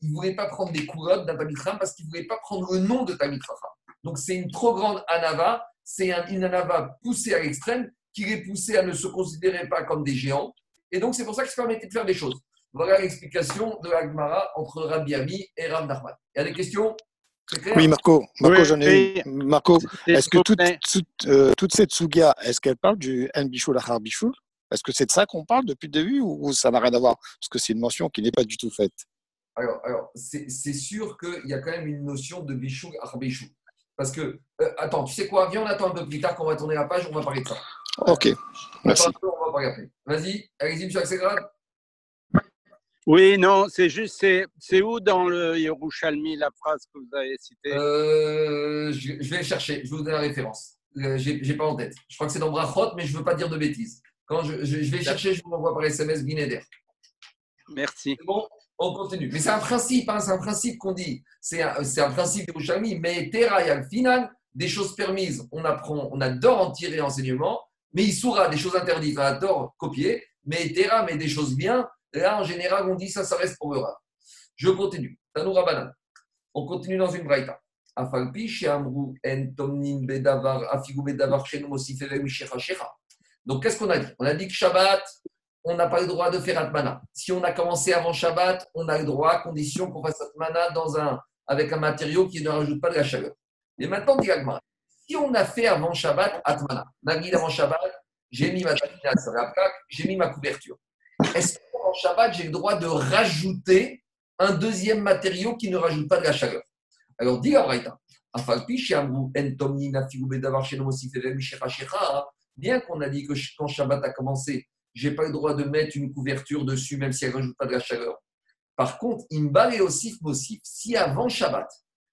Il ne voulait pas prendre des couronnes d'un Tamit parce qu'il ne voulait pas prendre le nom de Tamit Donc c'est une trop grande anava, c'est une anava poussée à l'extrême qui les poussait à ne se considérer pas comme des géants. Et donc, c'est pour ça qu'il se permettait de faire des choses. Voilà l'explication de l'Agmara entre Rabbi Ami et Rav Nachman. Il y a des questions? Oui, Marco, Marco, j'en ai Marco, est-ce que euh, toute, cette suga, est-ce qu'elle parle du à Bichoul Est-ce que c'est de ça qu'on parle depuis le début ou ça n'a rien à voir? Parce que c'est une mention qui n'est pas du tout faite. Alors, alors c'est sûr qu'il y a quand même une notion de Bichoul à Bichoul. Parce que, euh, attends, tu sais quoi? Viens, on attend un peu plus tard qu'on va tourner la page, on va parler de ça. Ok, merci. Vas-y, allez-y, M. Axelgrad. Oui, non, c'est juste, c'est où dans le Yerushalmi la phrase que vous avez citée? Euh, je, vais chercher, je vais vous donner la référence. Euh, je n'ai pas en tête. Je crois que c'est dans Brachot, mais je ne veux pas dire de bêtises. Quand je, vais chercher, je vous envoie par SMS Guinéder. Merci. Bon, on continue. Mais c'est un principe, hein, c'est un principe qu'on dit. C'est un, un, principe Yerushalmi, mais Terra, al final, des choses permises, on apprend, on adore en tirer enseignement mais il des choses interdites, on adore copier, mais Terra, mais des choses bien, là en général on dit ça, ça reste pour le Je continue. Tanoura Banan. On continue dans une braïta. Donc qu'est-ce qu'on a dit? On a dit que Shabbat, on n'a pas le droit de faire Atmana. Si on a commencé avant Shabbat, on a le droit, à condition qu'on fasse Atmana dans un, avec un matériau qui ne rajoute pas de la chaleur. Et maintenant, dit si on a fait avant Shabbat, Atmana, Nagid avant Shabbat, j'ai mis ma j'ai mis ma couverture. Est-ce Shabbat, j'ai le droit de rajouter un deuxième matériau qui ne rajoute pas de la chaleur Alors, dis Abraïta, bien qu'on a dit que quand Shabbat a commencé, je n'ai pas le droit de mettre une couverture dessus, même si elle ne rajoute pas de la chaleur. Par contre, Imbal et Osif Mosif, si avant Shabbat,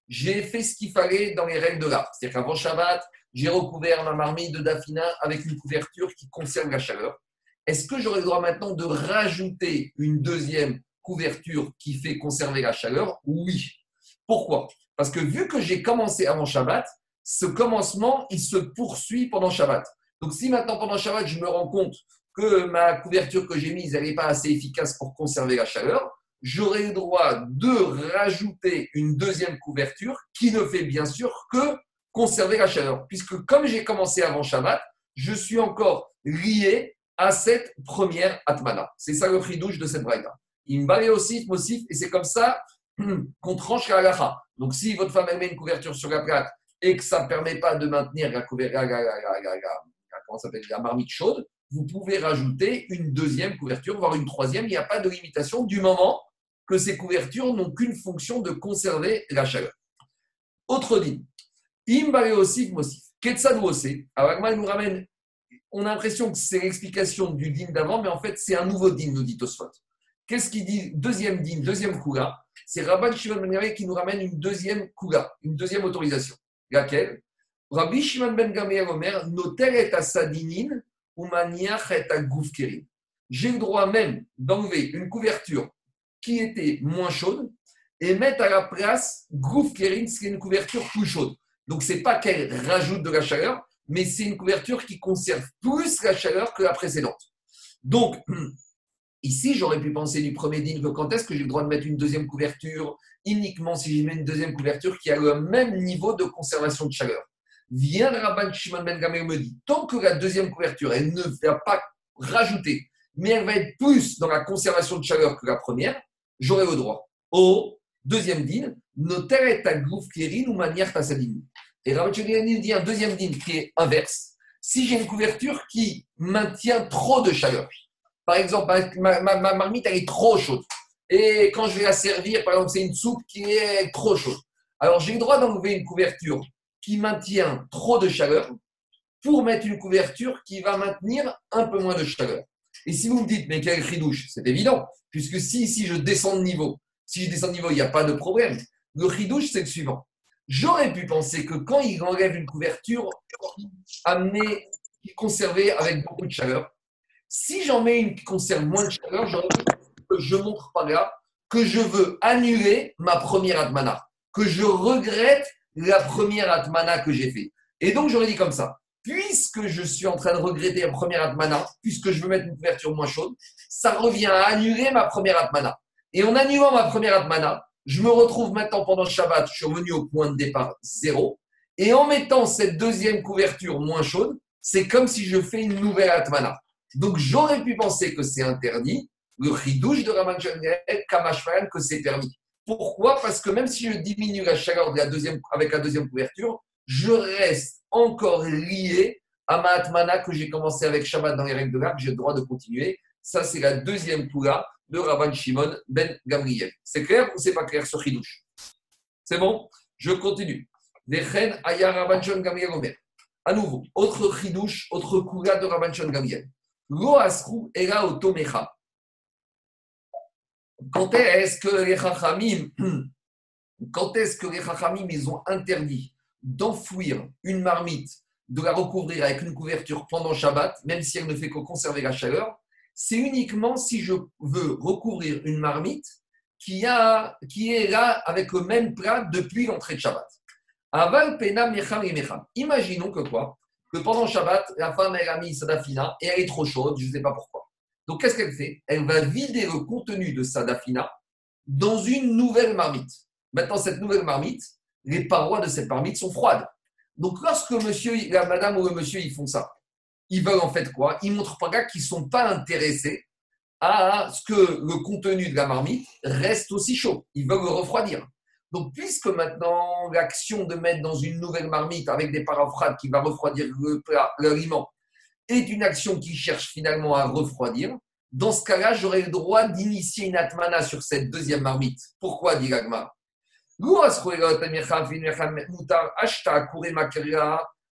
j'ai fait ce qu'il fallait dans les règles de l'art. C'est-à-dire qu'avant Shabbat, j'ai recouvert ma marmite de Dafina avec une couverture qui conserve la chaleur. Est-ce que j'aurais le droit maintenant de rajouter une deuxième couverture qui fait conserver la chaleur? Oui. Pourquoi? Parce que vu que j'ai commencé avant Shabbat, ce commencement, il se poursuit pendant Shabbat. Donc si maintenant pendant Shabbat, je me rends compte que ma couverture que j'ai mise, n'est pas assez efficace pour conserver la chaleur, j'aurai le droit de rajouter une deuxième couverture qui ne fait bien sûr que conserver la chaleur. Puisque comme j'ai commencé avant Shabbat, je suis encore lié à cette première atmana. C'est ça le prix douche de cette braïda. Il me aussi, et c'est comme ça qu'on tranche la halacha. Donc si votre femme met une couverture sur la plaque et que ça ne permet pas de maintenir la, couverture, la marmite chaude, vous pouvez rajouter une deuxième couverture, voire une troisième. Il n'y a pas de limitation du moment que ces couvertures n'ont qu'une fonction de conserver la chaleur. Autre dit, aussi mosif. aussi. Alors, il nous ramène, on a l'impression que c'est l'explication du din d'avant, mais en fait, c'est un nouveau din, nous dit Tosfot. Qu'est-ce qu'il dit Deuxième din, deuxième kula. C'est Rabban Shimon Ben qui nous ramène une deuxième kula, une deuxième autorisation. Laquelle? Rabbi Shimon Ben Gamliel Omer, noter et asadinin ou maniach et J'ai le droit même d'enlever une couverture qui était moins chaude et mettre à la place Gouf Kerin, qui est une couverture plus chaude. Donc, ce n'est pas qu'elle rajoute de la chaleur, mais c'est une couverture qui conserve plus la chaleur que la précédente. Donc, ici, j'aurais pu penser du premier digne que quand est-ce que j'ai le droit de mettre une deuxième couverture uniquement si je mets une deuxième couverture qui a le même niveau de conservation de chaleur. Vient le Rabban Shimon Ben Gamel me dit, tant que la deuxième couverture, elle ne va pas rajouter, mais elle va être plus dans la conservation de chaleur que la première, j'aurai le droit. Au deuxième din, noter ta gouf ou manière tassadine. Et Rabbi dit un deuxième din qui est inverse. Si j'ai une couverture qui maintient trop de chaleur, par exemple, ma, marmite elle est trop chaude, et quand je vais la servir, par exemple, c'est une soupe qui est trop chaude. Alors j'ai le droit d'enlever une couverture qui maintient trop de chaleur pour mettre une couverture qui va maintenir un peu moins de chaleur. Et si vous me dites, mais quel douche C'est évident, puisque si, si je descends de niveau, si je descends de niveau, il n'y a pas de problème. Le ridouche, c'est le suivant. J'aurais pu penser que quand il enlève une couverture, amener, conserver avec beaucoup de chaleur, si j'en mets une qui conserve moins de chaleur, je montre pas là que je veux annuler ma première atmana, que je regrette la première atmana que j'ai fait. Et donc j'aurais dit comme ça, puisque je suis en train de regretter la première atmana, puisque je veux mettre une couverture moins chaude, ça revient à annuler ma première atmana. Et en annulant ma première atmana, je me retrouve maintenant pendant Shabbat, je suis revenu au point de départ zéro. Et en mettant cette deuxième couverture moins chaude, c'est comme si je fais une nouvelle atmana. Donc j'aurais pu penser que c'est interdit, le ridouche de Raman Kamashfayan, que c'est permis. Pourquoi? Parce que même si je diminue la chaleur de la deuxième, avec la deuxième couverture, je reste encore lié à ma atmana que j'ai commencé avec Shabbat dans les règles de l'art, j'ai le droit de continuer. Ça, c'est la deuxième poula de Rabban Shimon ben Gabriel. C'est clair ou c'est pas clair ce chidouche? C'est bon? Je continue. Dechen aya Rabban Gabriel Omer. À nouveau, autre chidouche, autre poula de Rabban Shimon Gabriel. Lo asru era otomecha. Quand est-ce que les chachamim, quand est-ce que les chachamim, ils ont interdit d'enfouir une marmite, de la recouvrir avec une couverture pendant Shabbat, même si elle ne fait que conserver la chaleur? C'est uniquement si je veux recouvrir une marmite qui, a, qui est là avec le même plat depuis l'entrée de Shabbat. Aval Imaginons que quoi? Que pendant Shabbat, la femme a mis sa dafina et elle est trop chaude, je ne sais pas pourquoi. Donc qu'est-ce qu'elle fait? Elle va vider le contenu de sa dafina dans une nouvelle marmite. Maintenant, cette nouvelle marmite, les parois de cette marmite sont froides. Donc lorsque monsieur, la madame ou le monsieur, ils font ça, ils veulent en fait quoi? Ils montrent pas qu'ils ne sont pas intéressés à ce que le contenu de la marmite reste aussi chaud. Ils veulent le refroidir. Donc, puisque maintenant l'action de mettre dans une nouvelle marmite avec des parafrades qui va refroidir le plat, l'aliment, est une action qui cherche finalement à refroidir, dans ce cas-là, j'aurai le droit d'initier une atmana sur cette deuxième marmite. Pourquoi, dit l'agma?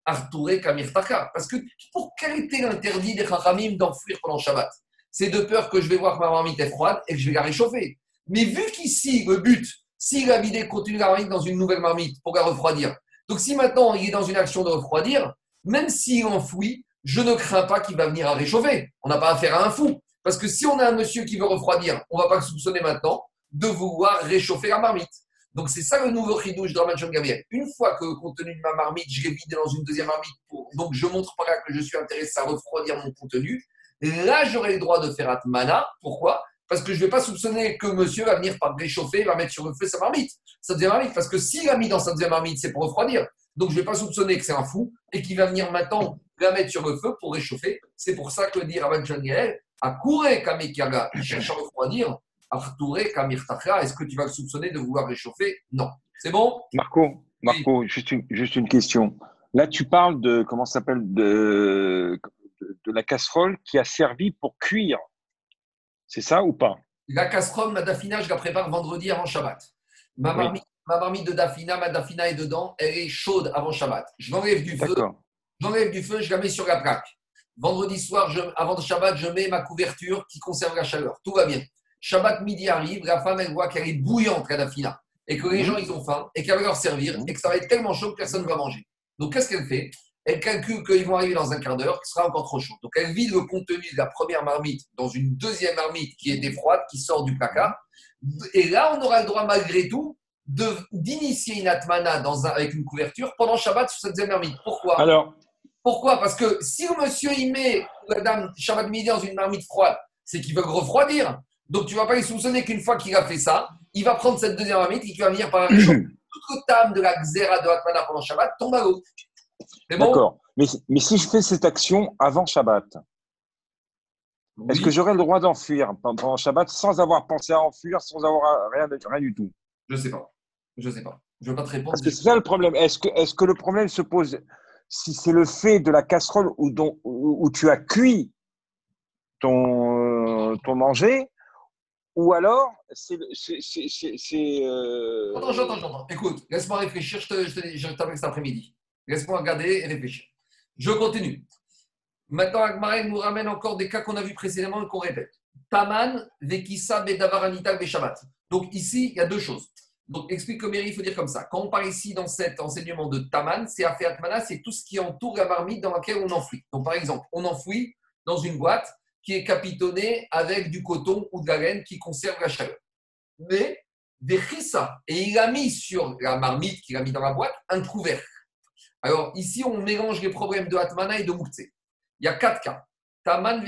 Parce que pour quel était l'interdit des Chachamim d'enfouir pendant Shabbat? C'est de peur que je vais voir que ma marmite est froide et que je vais la réchauffer. Mais vu qu'ici, le but, s'il a vidé, continue la marmite dans une nouvelle marmite pour la refroidir. Donc si maintenant il est dans une action de refroidir, même s'il enfouit, je ne crains pas qu'il va venir à réchauffer. On n'a pas affaire à un fou. Parce que si on a un monsieur qui veut refroidir, on ne va pas le soupçonner maintenant de vouloir réchauffer la marmite. Donc c'est ça le nouveau chidouche de Raman Gabriel. Une fois que le contenu de ma marmite, je l'ai vidé dans une deuxième marmite, donc je montre par là que je suis intéressé à refroidir mon contenu, là j'aurai le droit de faire atmana. Pourquoi? Parce que je ne vais pas soupçonner que monsieur va venir par réchauffer, va mettre sur le feu sa marmite, sa deuxième marmite. Parce que s'il a mis dans sa deuxième marmite, c'est pour refroidir. Donc je ne vais pas soupçonner que c'est un fou et qu'il va venir maintenant la mettre sur le feu pour réchauffer. C'est pour ça que dit Raman Gabriel, à courir Kamekiaga, il cherche à refroidir, est-ce que tu vas le soupçonner de vouloir réchauffer? Non. C'est bon? Marco, Marco juste, une, juste une question. Là, tu parles de, comment s'appelle, de, de, la casserole qui a servi pour cuire. C'est ça ou pas? La casserole, ma dafina, je la prépare vendredi avant Shabbat. Ma, marmite, de dafina, ma dafina est dedans, elle est chaude avant Shabbat. Je l'enlève du feu. J'enlève du feu, je la mets sur la plaque. Vendredi soir, je, avant Shabbat, je mets ma couverture qui conserve la chaleur. Tout va bien. Shabbat midi arrive, la femme, elle voit qu'elle est bouillante, la dafina, et que les mhm. gens, ils ont faim, et qu'elle va leur servir, mhm. et que ça va être tellement chaud que personne ne va manger. Donc, qu'est-ce qu'elle fait? Elle calcule qu'ils vont arriver dans un quart d'heure, qui sera encore trop chaud. Donc, elle vide le contenu de la première marmite dans une deuxième marmite qui est défroide, qui sort du placard. Et là, on aura le droit, malgré tout, d'initier une atmana dans avec une couverture pendant Shabbat sur cette deuxième marmite. Pourquoi? Alors, pourquoi? Parce que si le monsieur y met la dame Shabbat midi dans une marmite froide, c'est qu'il veut refroidir. Donc, tu ne vas pas lui soupçonner qu'une fois qu'il a fait ça, il va prendre cette deuxième amite et qu'il va venir par un Toute le tam de la xéra de Hatmana pendant Shabbat tombe à l'eau. D'accord. Mais, mais, si je fais cette action avant Shabbat, est-ce que j'aurai le droit d'enfuir pendant Shabbat sans avoir pensé à enfuir, sans avoir rien, rien du tout? Je ne sais pas. Je ne sais pas. Je ne veux pas te répondre. Parce que c'est ça le problème. Est-ce que, est que le problème se pose si c'est le fait de la casserole où, dont, où, tu as cuit ton, euh, ton manger ou alors, c'est. Euh... Attends, j'entends, j'entends. Écoute, laisse-moi réfléchir, je, te, je, t'appelle cet après-midi. Laisse-moi regarder et réfléchir. Je continue. Maintenant, Agmarel nous ramène encore des cas qu'on a vus précédemment et qu'on répète. Taman, Vekissa, Bedavaranital, Beshabat. Donc ici, il y a deux choses. Donc explique comme il faut dire comme ça. Quand on parle ici dans cet enseignement de Taman, c'est Afeatmana, c'est tout ce qui entoure la marmite dans laquelle on enfouit. Donc par exemple, on enfouit dans une boîte qui est capitonné avec du coton ou de la laine qui conserve la chaleur. Mais des et il a mis sur la marmite qu'il a mis dans la boîte un couvercle. Alors ici, on mélange les problèmes de Atmana et de Moukse. Il y a quatre cas. Taman.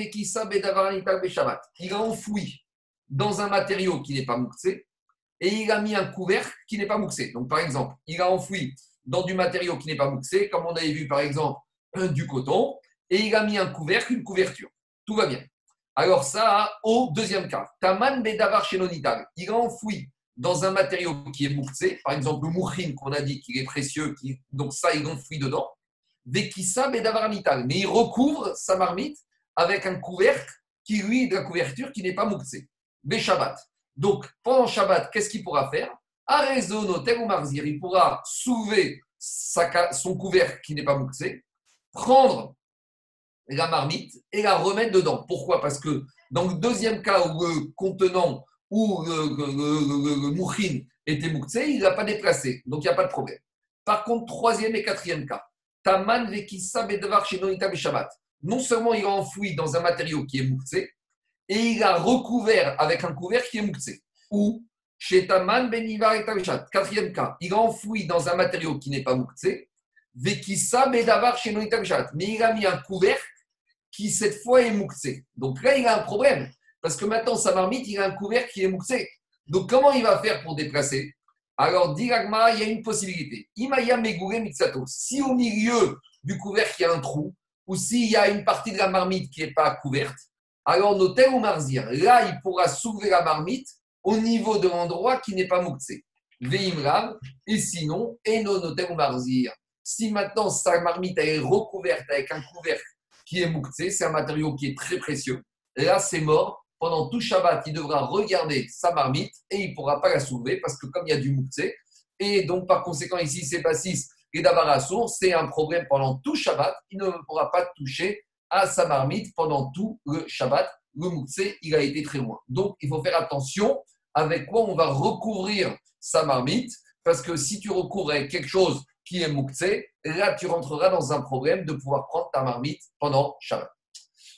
Il a enfoui dans un matériau qui n'est pas Moukse et il a mis un couvercle qui n'est pas Moukse. Donc par exemple, il a enfoui dans du matériau qui n'est pas Moukse, comme on avait vu par exemple du coton, et il a mis un couvercle, une couverture tout va bien. Alors ça, au deuxième cas, Taman Bedavar Shenonital, il a dans un matériau qui est mouktsé, par exemple le moukhin qu'on a dit qu'il est précieux, donc ça, il enfoui dedans. Vekissa Bedavar Amital, mais il recouvre sa marmite avec un couvercle qui, lui, de la couverture qui n'est pas mouktsé. Shabbat. Donc, pendant Shabbat, qu'est-ce qu'il pourra faire? Arezono, tel ou marzir, il pourra soulever son couvercle qui n'est pas mouktsé, prendre la marmite et la remettre dedans. Pourquoi? Parce que dans le deuxième cas où le contenant ou le, le, était mouktsé, il n'a pas déplacé. Donc il n'y a pas de problème. Par contre, troisième et quatrième cas, Taman vekissa bedevar shabbat. Non seulement il a enfoui dans un matériau qui est mouktsé, et il a recouvert avec un couvert qui est mouktsé. Ou chez Taman benivar et Quatrième cas, il a enfoui dans un matériau qui n'est pas mouktsé, vekissa bedavar Mais il a mis un couvert qui cette fois est mouxé. Donc là, il a un problème. Parce que maintenant, sa marmite, il a un couvercle qui est mouxé. Donc comment il va faire pour déplacer? Alors, dit il y a une possibilité. Imaya Megure Mitsato. Si au milieu du couvercle, il y a un trou, ou s'il y a une partie de la marmite qui n'est pas couverte, alors noter ou marzir. Là, il pourra soulever la marmite au niveau de l'endroit qui n'est pas mouxé. Veimrav, et sinon, Eno noter ou marzir. Si maintenant sa marmite est recouverte avec un couvercle qui est mouktsé, c'est un matériau qui est très précieux. Là, c'est mort. Pendant tout Shabbat, il devra regarder sa marmite et il ne pourra pas la soulever parce que comme il y a du mouktsé, et donc par conséquent, ici, c'est pas 6 et sourd, c'est un problème pendant tout Shabbat. Il ne pourra pas toucher à sa marmite pendant tout le Shabbat. Le mouktsé, il a été très loin. Donc, il faut faire attention avec quoi on va recouvrir sa marmite parce que si tu recouvres quelque chose qui est Mouktsé, là tu rentreras dans un problème de pouvoir prendre ta marmite pendant Shabbat.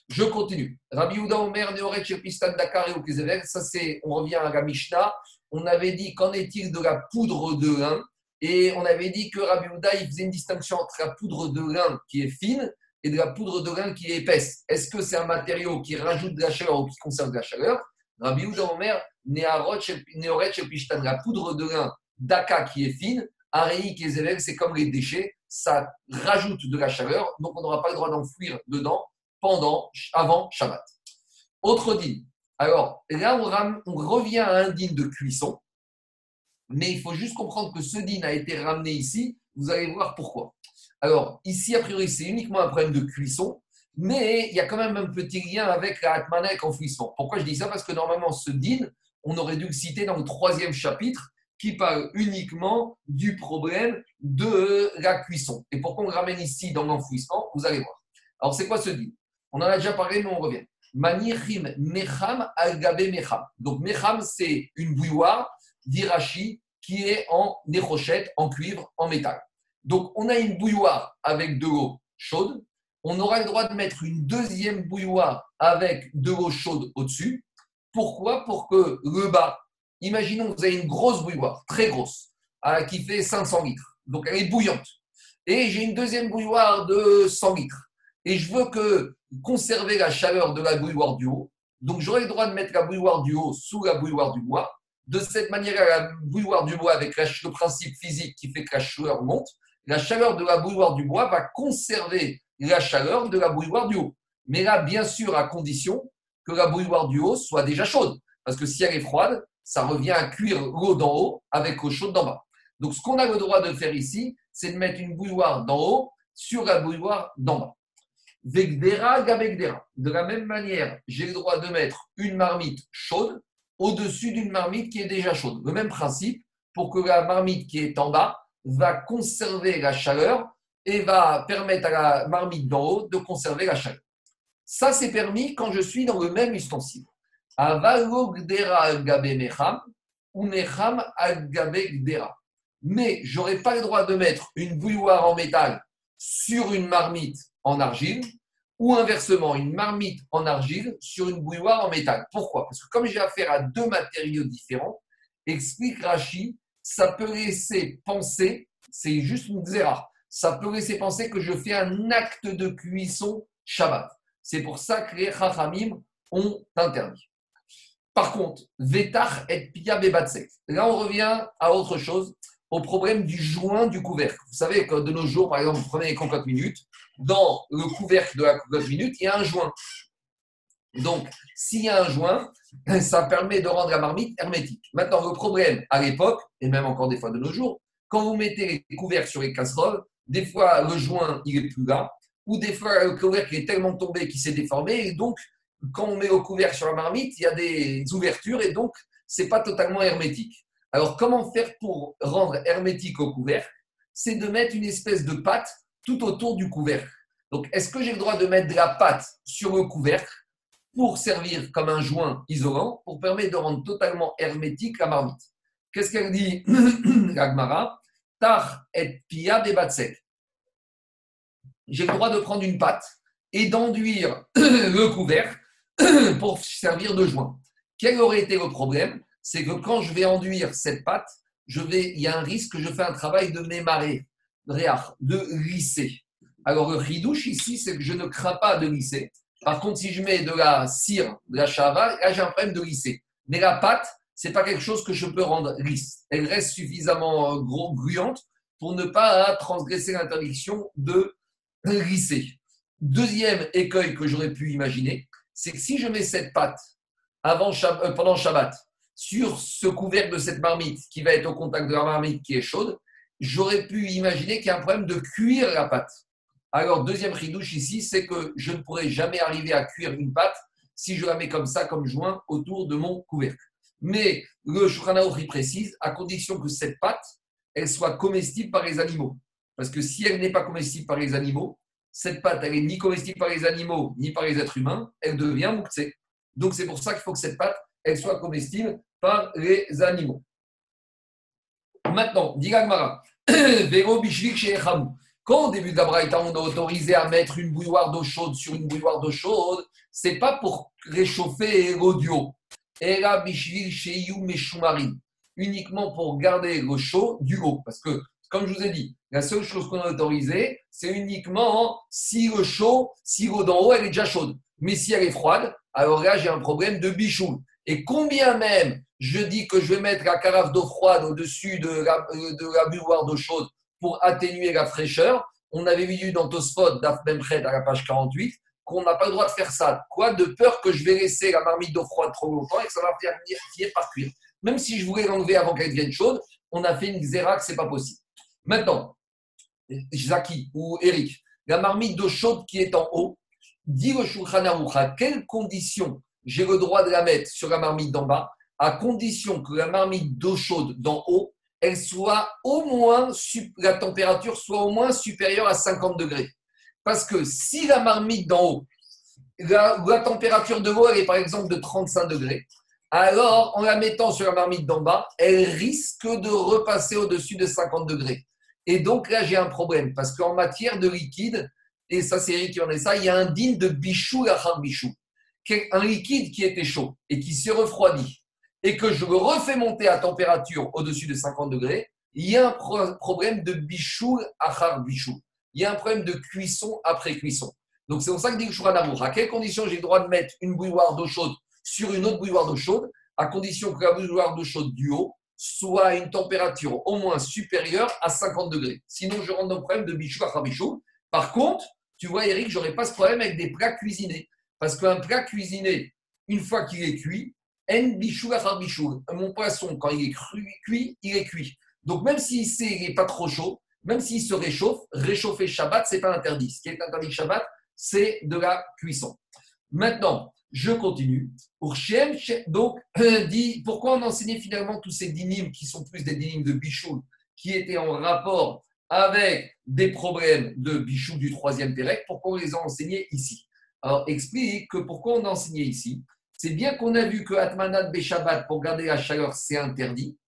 Je continue. Rabbi Ouda Omer, Neoret, Pistan, Dakar et Ça, c'est, on revient à la Mishnah. On avait dit, qu'en est-il de la poudre de lin? Et on avait dit que Rabbi Ouda, il faisait une distinction entre la poudre de lin qui est fine et de la poudre de lin qui est épaisse. Est-ce que c'est un matériau qui rajoute de la chaleur ou qui conserve de la chaleur? Rabbi Ouda Omer, Neoret, Pistan, la poudre de lin d'Aka qui est fine, Areik et c'est comme les déchets, ça rajoute de la chaleur, donc on n'aura pas le droit d'enfouir dedans pendant, avant Shabbat. Autre dîne. Alors là, on, revient à un dîne de cuisson, mais il faut juste comprendre que ce dîne a été ramené ici. Vous allez voir pourquoi. Alors, ici, a priori, c'est uniquement un problème de cuisson, mais il y a quand même un petit lien avec la Atmana et enfouissement. Pourquoi je dis ça? Parce que normalement, ce dîne, on aurait dû le citer dans le troisième chapitre, qui parle uniquement du problème de la cuisson. Et pourquoi on le ramène ici dans l'enfouissement Vous allez voir. Alors, c'est quoi ce dit On en a déjà parlé, mais on revient. Manichim mecham al mecham. Donc, mecham, c'est une bouilloire d'irachi qui est en nérochette, en cuivre, en métal. Donc, on a une bouilloire avec de l'eau chaude. On aura le droit de mettre une deuxième bouilloire avec de l'eau chaude au-dessus. Pourquoi? Pour que le bas Imaginons que vous avez une grosse bouilloire, très grosse, euh, qui fait 500 litres. Donc elle est bouillante. Et j'ai une deuxième bouilloire de 100 litres. Et je veux que conserver la chaleur de la bouilloire du haut. Donc j'aurai le droit de mettre la bouilloire du haut sous la bouilloire du bois. De cette manière, la bouilloire du bois, avec le principe physique qui fait que la chaleur monte, la chaleur de la bouilloire du bois va conserver la chaleur de la bouilloire du haut. Mais là, bien sûr, à condition que la bouilloire du haut soit déjà chaude. Parce que si elle est froide, ça revient à cuire l'eau d'en haut avec l'eau chaude d'en bas. Donc, ce qu'on a le droit de faire ici, c'est de mettre une bouilloire d'en haut sur la bouilloire d'en bas. Vegdera, gabegdera. De la même manière, j'ai le droit de mettre une marmite chaude au-dessus d'une marmite qui est déjà chaude. Le même principe pour que la marmite qui est en bas va conserver la chaleur et va permettre à la marmite d'en haut de conserver la chaleur. Ça, c'est permis quand je suis dans le même ustensile. Mais je n'aurai pas le droit de mettre une bouilloire en métal sur une marmite en argile ou inversement une marmite en argile sur une bouilloire en métal. Pourquoi? Parce que comme j'ai affaire à deux matériaux différents, explique Rashi, ça peut laisser penser, c'est juste une zéra, ça peut laisser penser que je fais un acte de cuisson Shabbat. C'est pour ça que les Chachamim ont interdit. Par contre, Vetar et Pia Bebatsek. Là, on revient à autre chose, au problème du joint du couvercle. Vous savez que de nos jours, par exemple, vous prenez les cocottes minutes, dans le couvercle de la cocotte minute, il y a un joint. Donc, s'il y a un joint, ça permet de rendre la marmite hermétique. Maintenant, le problème à l'époque, et même encore des fois de nos jours, quand vous mettez les couvercles sur les casseroles, des fois le joint il est plus là, ou des fois le couvercle est tellement tombé qu'il s'est déformé, et donc quand on met au couvercle sur la marmite, il y a des ouvertures et donc ce n'est pas totalement hermétique. Alors, comment faire pour rendre hermétique au couvercle C'est de mettre une espèce de pâte tout autour du couvercle. Donc, est-ce que j'ai le droit de mettre de la pâte sur le couvercle pour servir comme un joint isolant pour permettre de rendre totalement hermétique la marmite? Qu'est-ce qu'elle dit, l'Agmara Tar et pia debatsek. J'ai le droit de prendre une pâte et d'enduire le couvercle pour servir de joint. Quel aurait été le problème? C'est que quand je vais enduire cette pâte, je vais, il y a un risque que je fais un travail de mémarrer, de lisser. Alors le ridouche ici, c'est que je ne crains pas de lisser. Par contre, si je mets de la cire, de la chava, là j'ai un problème de lisser. Mais la pâte, c'est pas quelque chose que je peux rendre lisse. Elle reste suffisamment euh, gros, gluante pour ne pas transgresser l'interdiction de lisser. Deuxième écueil que j'aurais pu imaginer, c'est que si je mets cette pâte euh, pendant Shabbat sur ce couvercle de cette marmite qui va être au contact de la marmite qui est chaude, j'aurais pu imaginer qu'il y a un problème de cuire la pâte. Alors, deuxième ridouche ici, c'est que je ne pourrai jamais arriver à cuire une pâte si je la mets comme ça, comme joint, autour de mon couvercle. Mais le Shulchan précise, à condition que cette pâte, elle soit comestible par les animaux. Parce que si elle n'est pas comestible par les animaux, cette pâte, elle n'est ni comestible par les animaux, ni par les êtres humains, elle devient mouktsé. Donc c'est pour ça qu'il faut que cette pâte, elle soit comestible par les animaux. Maintenant, dit Gagmara, Quand au début de la Braïta, on a autorisé à mettre une bouilloire d'eau chaude sur une bouilloire d'eau chaude, c'est pas pour réchauffer l'audio. Uniquement pour garder l'eau chaude du haut. Parce que, comme je vous ai dit, la seule chose qu'on a autorisée, c'est uniquement si l'eau chaud, si l'eau d'en haut, elle est déjà chaude. Mais si elle est froide, alors là, j'ai un problème de bichou. Et combien même je dis que je vais mettre la carafe d'eau froide au-dessus de la, euh, de la bouilloire d'eau chaude pour atténuer la fraîcheur. On avait vu dans Tosfot, d'Af Memched, à la page 48, qu'on n'a pas le droit de faire ça. Quoi De peur que je vais laisser la marmite d'eau froide trop longtemps et que ça va finir par cuire. Même si je voulais l'enlever avant qu'elle devienne chaude, on a fait une xéra que ce n'est pas possible. Maintenant, Zaki ou Eric, la marmite d'eau chaude qui est en haut, dit le Shulchan à quelles conditions j'ai le droit de la mettre sur la marmite d'en bas, à condition que la marmite d'eau chaude d'en haut elle soit au moins, la température soit au moins supérieure à 50 degrés. Parce que si la marmite d'en haut, la, température de l'eau, elle est par exemple de 35 degrés, alors en la mettant sur la marmite d'en bas, elle risque de repasser au-dessus de 50 degrés. Et donc là, j'ai un problème, parce qu'en matière de liquide, et ça c'est Eric qui en est ça, il y a un digne de bichou, la bichou. Un liquide qui était chaud et qui s'est refroidi et que je le refais monter à température au-dessus de 50 degrés, il y a un problème de bichou achar bichou. Il y a un problème de cuisson après cuisson. Donc c'est pour ça que dit le à quelles conditions j'ai le droit de mettre une bouilloire d'eau chaude sur une autre bouilloire d'eau chaude, à condition que la bouilloire d'eau chaude du haut soit à une température au moins supérieure à 50 degrés. Sinon, je rentre dans le problème de bichou achar bichou. Par contre, tu vois, Eric, je pas ce problème avec des plats cuisinés. Parce qu'un plat cuisiné, une fois qu'il est cuit, en bichou bichou. Mon poisson, quand il est cuit, il est cuit. Donc même s'il n'est pas trop chaud, même s'il se réchauffe, réchauffer Shabbat, ce n'est pas interdit. Ce qui est interdit Shabbat, c'est de la cuisson. Maintenant, je continue. Donc, dit, pourquoi on enseignait finalement tous ces dynimes qui sont plus des dynimes de bichou, qui étaient en rapport avec des problèmes de bichou du troisième Pérec, pourquoi on les a enseignés ici? Alors, explique que pourquoi on a enseigné ici c'est bien qu'on a vu que Atmanat Beshabbat, pour garder la chaleur, c'est interdit.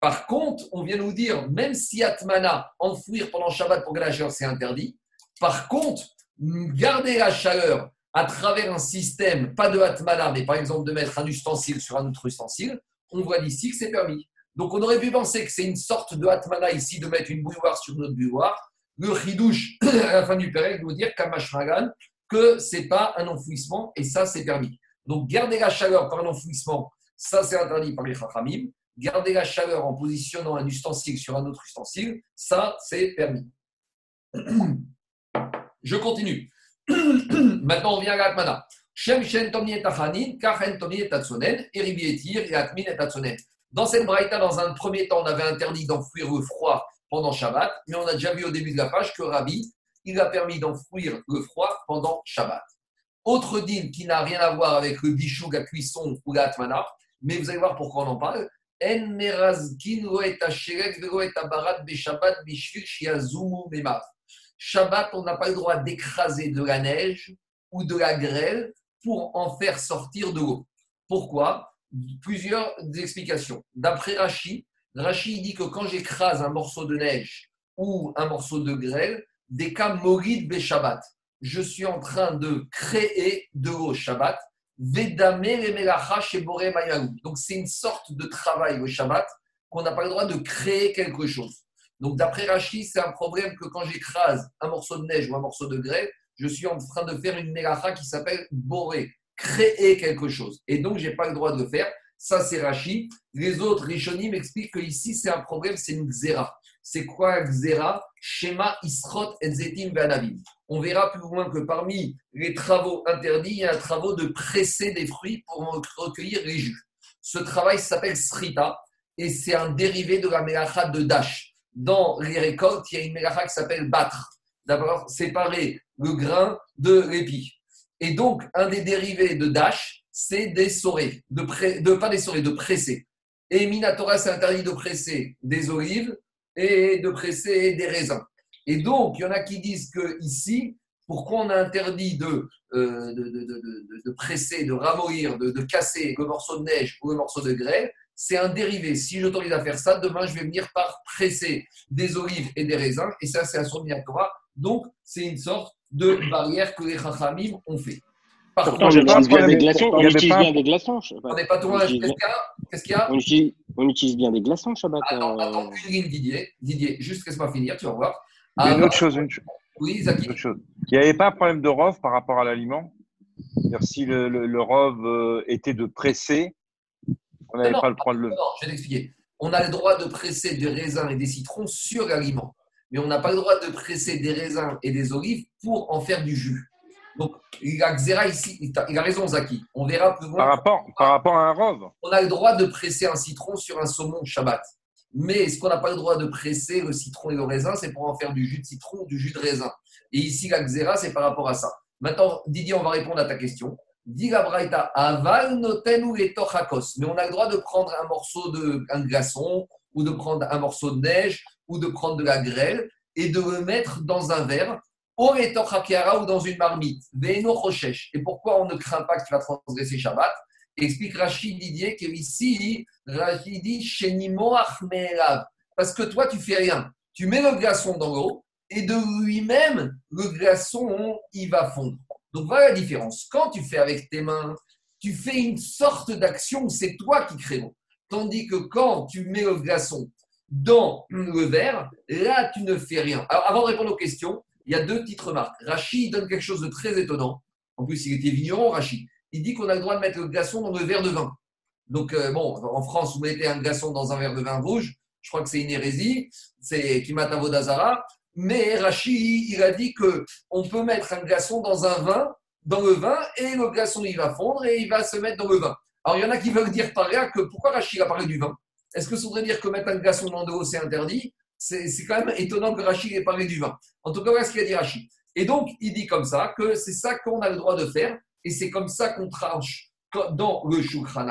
Par contre, on vient nous dire, même si Atmana, enfouir pendant Shabbat pour garder la chaleur, c'est interdit. Par contre, garder la chaleur à travers un système, pas de Atmana, mais par exemple de mettre un ustensile sur un autre ustensile, on voit d'ici que c'est permis. Donc on aurait pu penser que c'est une sorte de Atmana ici, de mettre une bouilloire sur une bouilloire. Le Ridouche, à la fin du Pérec, nous dire, Kamash que ce n'est pas un enfouissement et ça, c'est permis. Donc, garder la chaleur par l'enfouissement, ça c'est interdit par les Chachamim. Garder la chaleur en positionnant un ustensile sur un autre ustensile, ça c'est permis. Je continue. Maintenant, on vient à l'Atmana. Shem Tomni Tachanin, Kachen Tomni Tatsonen, Eribi Etir et Atmin Tatsonen. Dans cette braïta, dans un premier temps, on avait interdit d'enfouir le froid pendant Shabbat, mais on a déjà vu au début de la page que Rabbi, il a permis d'enfouir le froid pendant Shabbat. Autre dîme qui n'a rien à voir avec le bichou, la cuisson ou la mais vous allez voir pourquoi on en parle. Shabbat, on n'a pas le droit d'écraser de la neige ou de la grêle pour en faire sortir de l'eau. Pourquoi? Plusieurs explications. D'après Rachi, Rachi dit que quand j'écrase un morceau de neige ou un morceau de grêle, des cas morid be Shabbat je suis en train de créer de l'eau Shabbat. Donc, c'est une sorte de travail au Shabbat qu'on n'a pas le droit de créer quelque chose. Donc, d'après Rashi, c'est un problème que quand j'écrase un morceau de neige ou un morceau de grêle, je suis en train de faire une melacha qui s'appelle boré, créer quelque chose. Et donc, je n'ai pas le droit de le faire. Ça, c'est Rashi. Les autres, Rishonim m'expliquent que ici, c'est un problème, c'est une xéra. C'est quoi xéra Shema Isrot et Zetim On verra plus loin que parmi les travaux interdits, il y a un travail de presser des fruits pour recueillir les jus. Ce travail s'appelle Srita et c'est un dérivé de la melacha de Dash. Dans les récoltes, il y a une melacha qui s'appelle battre. D'abord, séparer le grain de l'épi. Et donc, un des dérivés de Dash, c'est des de, de pas des de presser. Et Minatora, c'est interdit de presser des olives et de presser des raisins. Et donc, il y en a qui disent que ici, pourquoi on a interdit de, euh, de, presser, de ramollir, de, casser le morceau de neige ou le morceau de grêle c'est un dérivé. Si j'autorise à faire ça, demain, je vais venir par presser des olives et des raisins. Et ça, c'est un souvenir Torah. Donc, c'est une sorte de barrière que les Chachamim ont fait. Par contre, on utilise bien des glaçons. On utilise bien des glaçons. On n'est pas tout Qu'est-ce qu'il y a on utilise, bien des glaçons, Shabbat. Attends, euh. attends une ligne, Didier. Didier, juste laisse-moi finir, tu vas voir. une autre chose, une chose. Oui, Zaki. Il n'y avait pas un problème de rove par rapport à l'aliment? Si le, le, le rove euh, était de presser, on n'avait pas le droit de le. Non, je vais t'expliquer. On a le droit de presser des raisins et des citrons sur l'aliment. Mais on n'a pas le droit de presser des raisins et des olives pour en faire du jus. Donc, il a ici, il a raison, Zaki. On verra plus loin. Par rapport, par rapport à un rove On a le droit de presser un citron sur un saumon Shabbat. Mais ce qu'on n'a pas le droit de presser le citron et le raisin, c'est pour en faire du jus de citron ou du jus de raisin? Et ici, la xéra, c'est par rapport à ça. Maintenant, Didier, on va répondre à ta question. Dit la aval noten ou Mais on a le droit de prendre un morceau de un glaçon, ou de prendre un morceau de neige, ou de prendre de la grêle, et de le mettre dans un verre, ou dans une marmite. Et pourquoi on ne craint pas que tu vas transgresser Shabbat? Explique Rachid Didier que ici, Rachid dit Parce que toi, tu fais rien. Tu mets le glaçon dans l'eau et de lui-même, le glaçon, il va fondre. Donc voilà la différence. Quand tu fais avec tes mains, tu fais une sorte d'action c'est toi qui crée l'eau. Tandis que quand tu mets le glaçon dans le verre, là, tu ne fais rien. Avant de répondre aux questions, il y a deux petites remarques. Rachid donne quelque chose de très étonnant. En plus, il était vigneron, Rachid. Il dit qu'on a le droit de mettre le glaçon dans le verre de vin. Donc, euh, bon, en France, vous mettez un glaçon dans un verre de vin rouge. Je crois que c'est une hérésie. C'est Kimata Vodazara. Mais Rachid, il a dit qu'on peut mettre un glaçon dans un vin, dans le vin, et le glaçon, il va fondre et il va se mettre dans le vin. Alors, il y en a qui veulent dire par là que pourquoi Rachid a parlé du vin? Est-ce que ça voudrait dire que mettre un glaçon dans de l'eau, c'est interdit? C'est, quand même étonnant que Rachid ait parlé du vin. En tout cas, voilà ce qu'il a dit Rachid. Et donc, il dit comme ça que c'est ça qu'on a le droit de faire, et c'est comme ça qu'on tranche dans le Shulchan.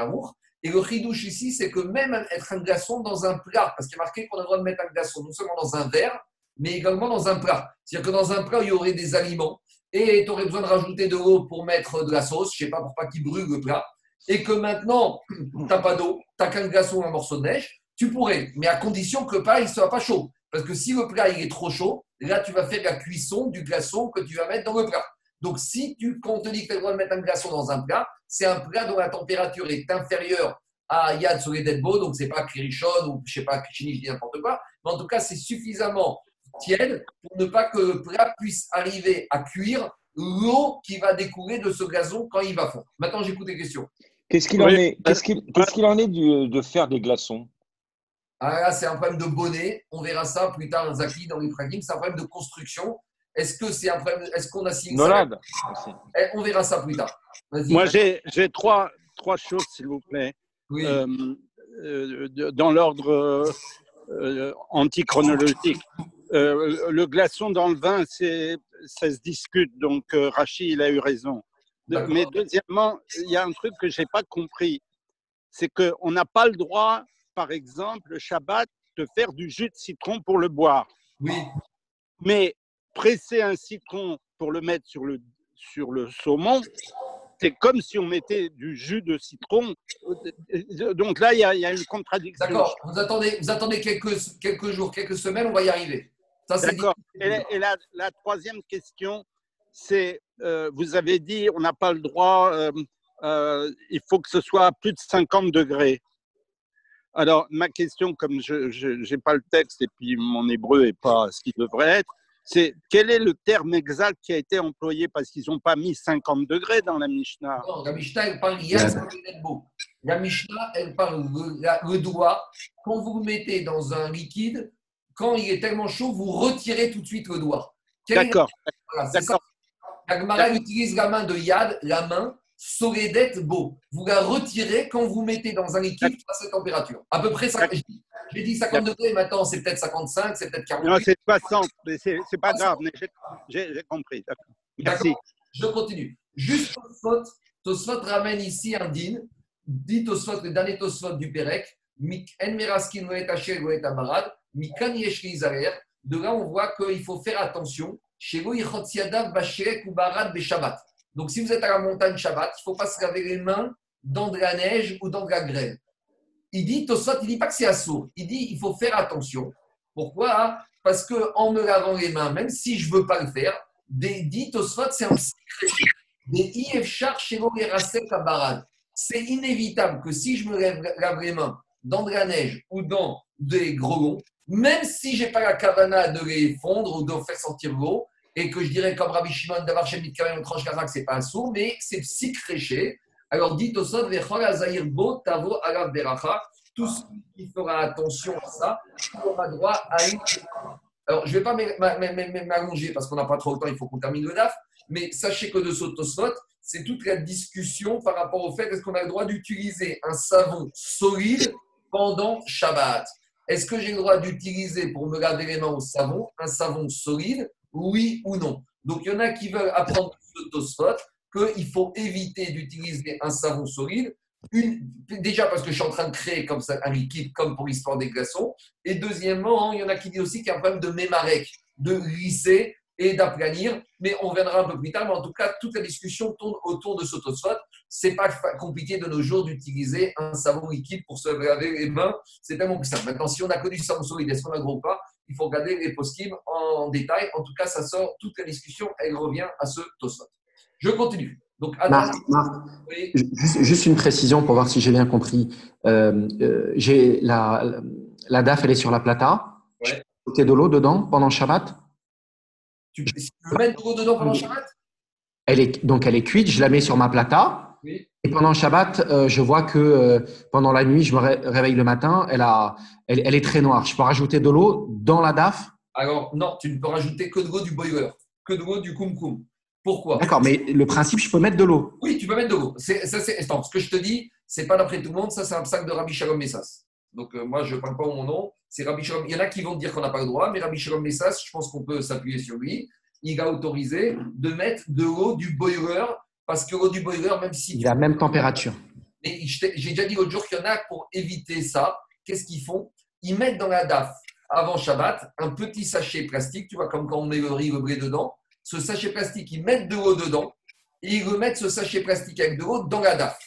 Et le chidouche ici, c'est que même être un glaçon dans un plat, parce qu'il est marqué qu'on a le droit de mettre un glaçon non seulement dans un verre, mais également dans un plat. C'est-à-dire que dans un plat, il y aurait des aliments et tu aurais besoin de rajouter de l'eau pour mettre de la sauce, je ne sais pas pour pas qu'il brûle le plat, et que maintenant, tu n'as pas d'eau, tu n'as qu'un glaçon ou un morceau de neige, tu pourrais, mais à condition que le plat ne soit pas chaud. Parce que si le plat il est trop chaud, là, tu vas faire la cuisson du glaçon que tu vas mettre dans le plat. Donc, si tu, quand on te dit que tu as le droit de mettre un glaçon dans un plat, c'est un plat dont la température est inférieure à Yad Deadbo, donc c'est pas Kirichon ou je sais pas Kichini, je dis n'importe quoi, mais en tout cas, c'est suffisamment tiède pour ne pas que le plat puisse arriver à cuire l'eau qui va découler de ce gazon quand il va fondre. Maintenant, j'écoute les questions. Qu'est-ce qu'il en est, qu'est-ce qu'il, en est de faire des glaçons? Ah, là, c'est un problème de bonnet. On verra ça plus tard, Zaki, dans les fragments. C'est un problème de construction. Est-ce que c'est un problème Est-ce qu'on a signé ça? Eh, On verra ça plus tard. Moi, j'ai, trois, trois choses, s'il vous plaît. Oui. Euh, euh, dans l'ordre euh, antichronologique. Euh, le glaçon dans le vin, c'est, ça se discute. Donc, euh, Rachid, il a eu raison. mais deuxièmement, il y a un truc que je n'ai pas compris. C'est qu'on n'a pas le droit, par exemple, le Shabbat, de faire du jus de citron pour le boire. Oui. Mais presser un citron pour le mettre sur le, sur le saumon, c'est comme si on mettait du jus de citron. Donc là, il y, a, une contradiction. D'accord. Vous attendez, vous attendez quelques, quelques jours, quelques semaines, on va y arriver. D'accord. Et, la, troisième question, c'est, euh, vous avez dit, on n'a pas le droit, euh, euh, il faut que ce soit à plus de 50 degrés. Alors, ma question, comme je n'ai pas le texte et puis mon hébreu n'est pas ce qu'il devrait être, c'est quel est le terme exact qui a été employé parce qu'ils n'ont pas mis 50 degrés dans la Mishnah? Non, la Mishnah, elle parle La Mishnah, elle parle le, le doigt. Quand vous le mettez dans un liquide, quand il est tellement chaud, vous retirez tout de suite le doigt. D'accord. Voilà, utilise la main de Yad, la main Soredet beau. Vous la retirez quand vous mettez dans un liquide à cette température. À peu près, ça, j'ai dit 50 degrés, maintenant c'est peut-être 55, c'est peut-être 40. Non, c'est 60, mais c'est pas grave, mais j'ai compris. Merci. Je continue. Juste Tosfot, Tosfot ramène ici un din, dit Tosfot, le dernier Tosfot du Pérec, En Meraskin Goet Abarad, Mikan De là, on voit qu'il faut faire attention. Chez vous, ou Barad Shabbat. Donc, si vous êtes à la montagne Shabbat, il ne faut pas se laver les mains dans de la neige ou dans de la grêle. Il dit, Tosot, il dit pas que c'est assourd. Il dit, il faut faire attention. Pourquoi? Parce que en me lavant les mains, même si je veux pas le faire, des dit c'est un. Des IFchar chez Kabaran. C'est inévitable que si je me lave les mains dans de la neige ou dans des grelons, même si j'ai pas la cavana de les fondre ou de faire sortir l'eau, et que je dirais comme Rabbi Shimon d'avoir chez Mitkarim tranche Kazak, c'est pas un sourd, mais c'est psychréché. Alors dit au sod, bo tavo alav. Tout ce qui fera attention à ça aura droit à une. Alors je ne vais pas m'allonger parce qu'on n'a pas trop le temps, il faut qu'on termine le DAF, mais sachez que de ce Tosfot, c'est toute la discussion par rapport au fait est-ce qu'on a le droit d'utiliser un savon solide pendant Shabbat? Est-ce que j'ai le droit d'utiliser pour me laver les mains au savon un savon solide oui ou non? Donc, il y en a qui veulent apprendre ce Tosfot qu'il faut éviter d'utiliser un savon solide. déjà parce que je suis en train de créer comme ça un liquide comme pour l'histoire des glaçons. Et deuxièmement, il y en a qui disent aussi qu'il y a un problème de mémarec, de glisser et d'aplanir. Mais on viendra un peu plus tard. Mais en tout cas, toute la discussion tourne autour de ce tosfot. C'est pas compliqué de nos jours d'utiliser un savon liquide pour se laver les mains. C'est tellement plus simple. Maintenant, si on a connu savon solide, est-ce qu'on a gros pas? Il faut regarder les post en détail. En tout cas, ça sort, toute la discussion, elle revient à ce Tosot. Je continue. Donc, Marc, juste, une précision pour voir si j'ai bien compris. Euh, euh, j'ai la, la DAF, elle est sur la plata. Ouais. Tu de l'eau dedans pendant Shabbat? Tu, peux mettre de l'eau dedans pendant Shabbat? Elle est, Donc, elle est cuite, je la mets sur ma plata. Et pendant Shabbat, euh, je vois que pendant la nuit, je me réveille le matin, elle, a, elle, est très noire. Je peux rajouter de l'eau dans la DAF? Alors, non, tu ne peux rajouter que de l'eau du boiler, que de l'eau du kumkum. Pourquoi? D'accord, mais le principe, je peux mettre de l'eau. Oui, tu peux mettre de l'eau. ce que je te dis, c'est pas d'après tout le monde, ça c'est un sac de Rabbi Shalom Messas. Donc euh, moi, je ne parle pas mon nom, c'est Rabbi Shalom. Il y en a qui vont dire qu'on n'a pas le droit, mais Rabbi Shalom Messas, je pense qu'on peut s'appuyer sur lui. Il a autorisé de mettre de l'eau du boiler, parce que l'eau du boiler, même si. Il a la même température. Mais j'ai déjà dit l'autre jour qu'il y en a pour éviter ça, qu'est-ce qu'ils font? Ils mettent dans la DAF avant Shabbat un petit sachet plastique, tu vois, comme quand on met le riz, le blé dedans. Ce sachet plastique, ils mettent de l'eau dedans et ils remettent ce sachet plastique avec de l'eau dans la DAF.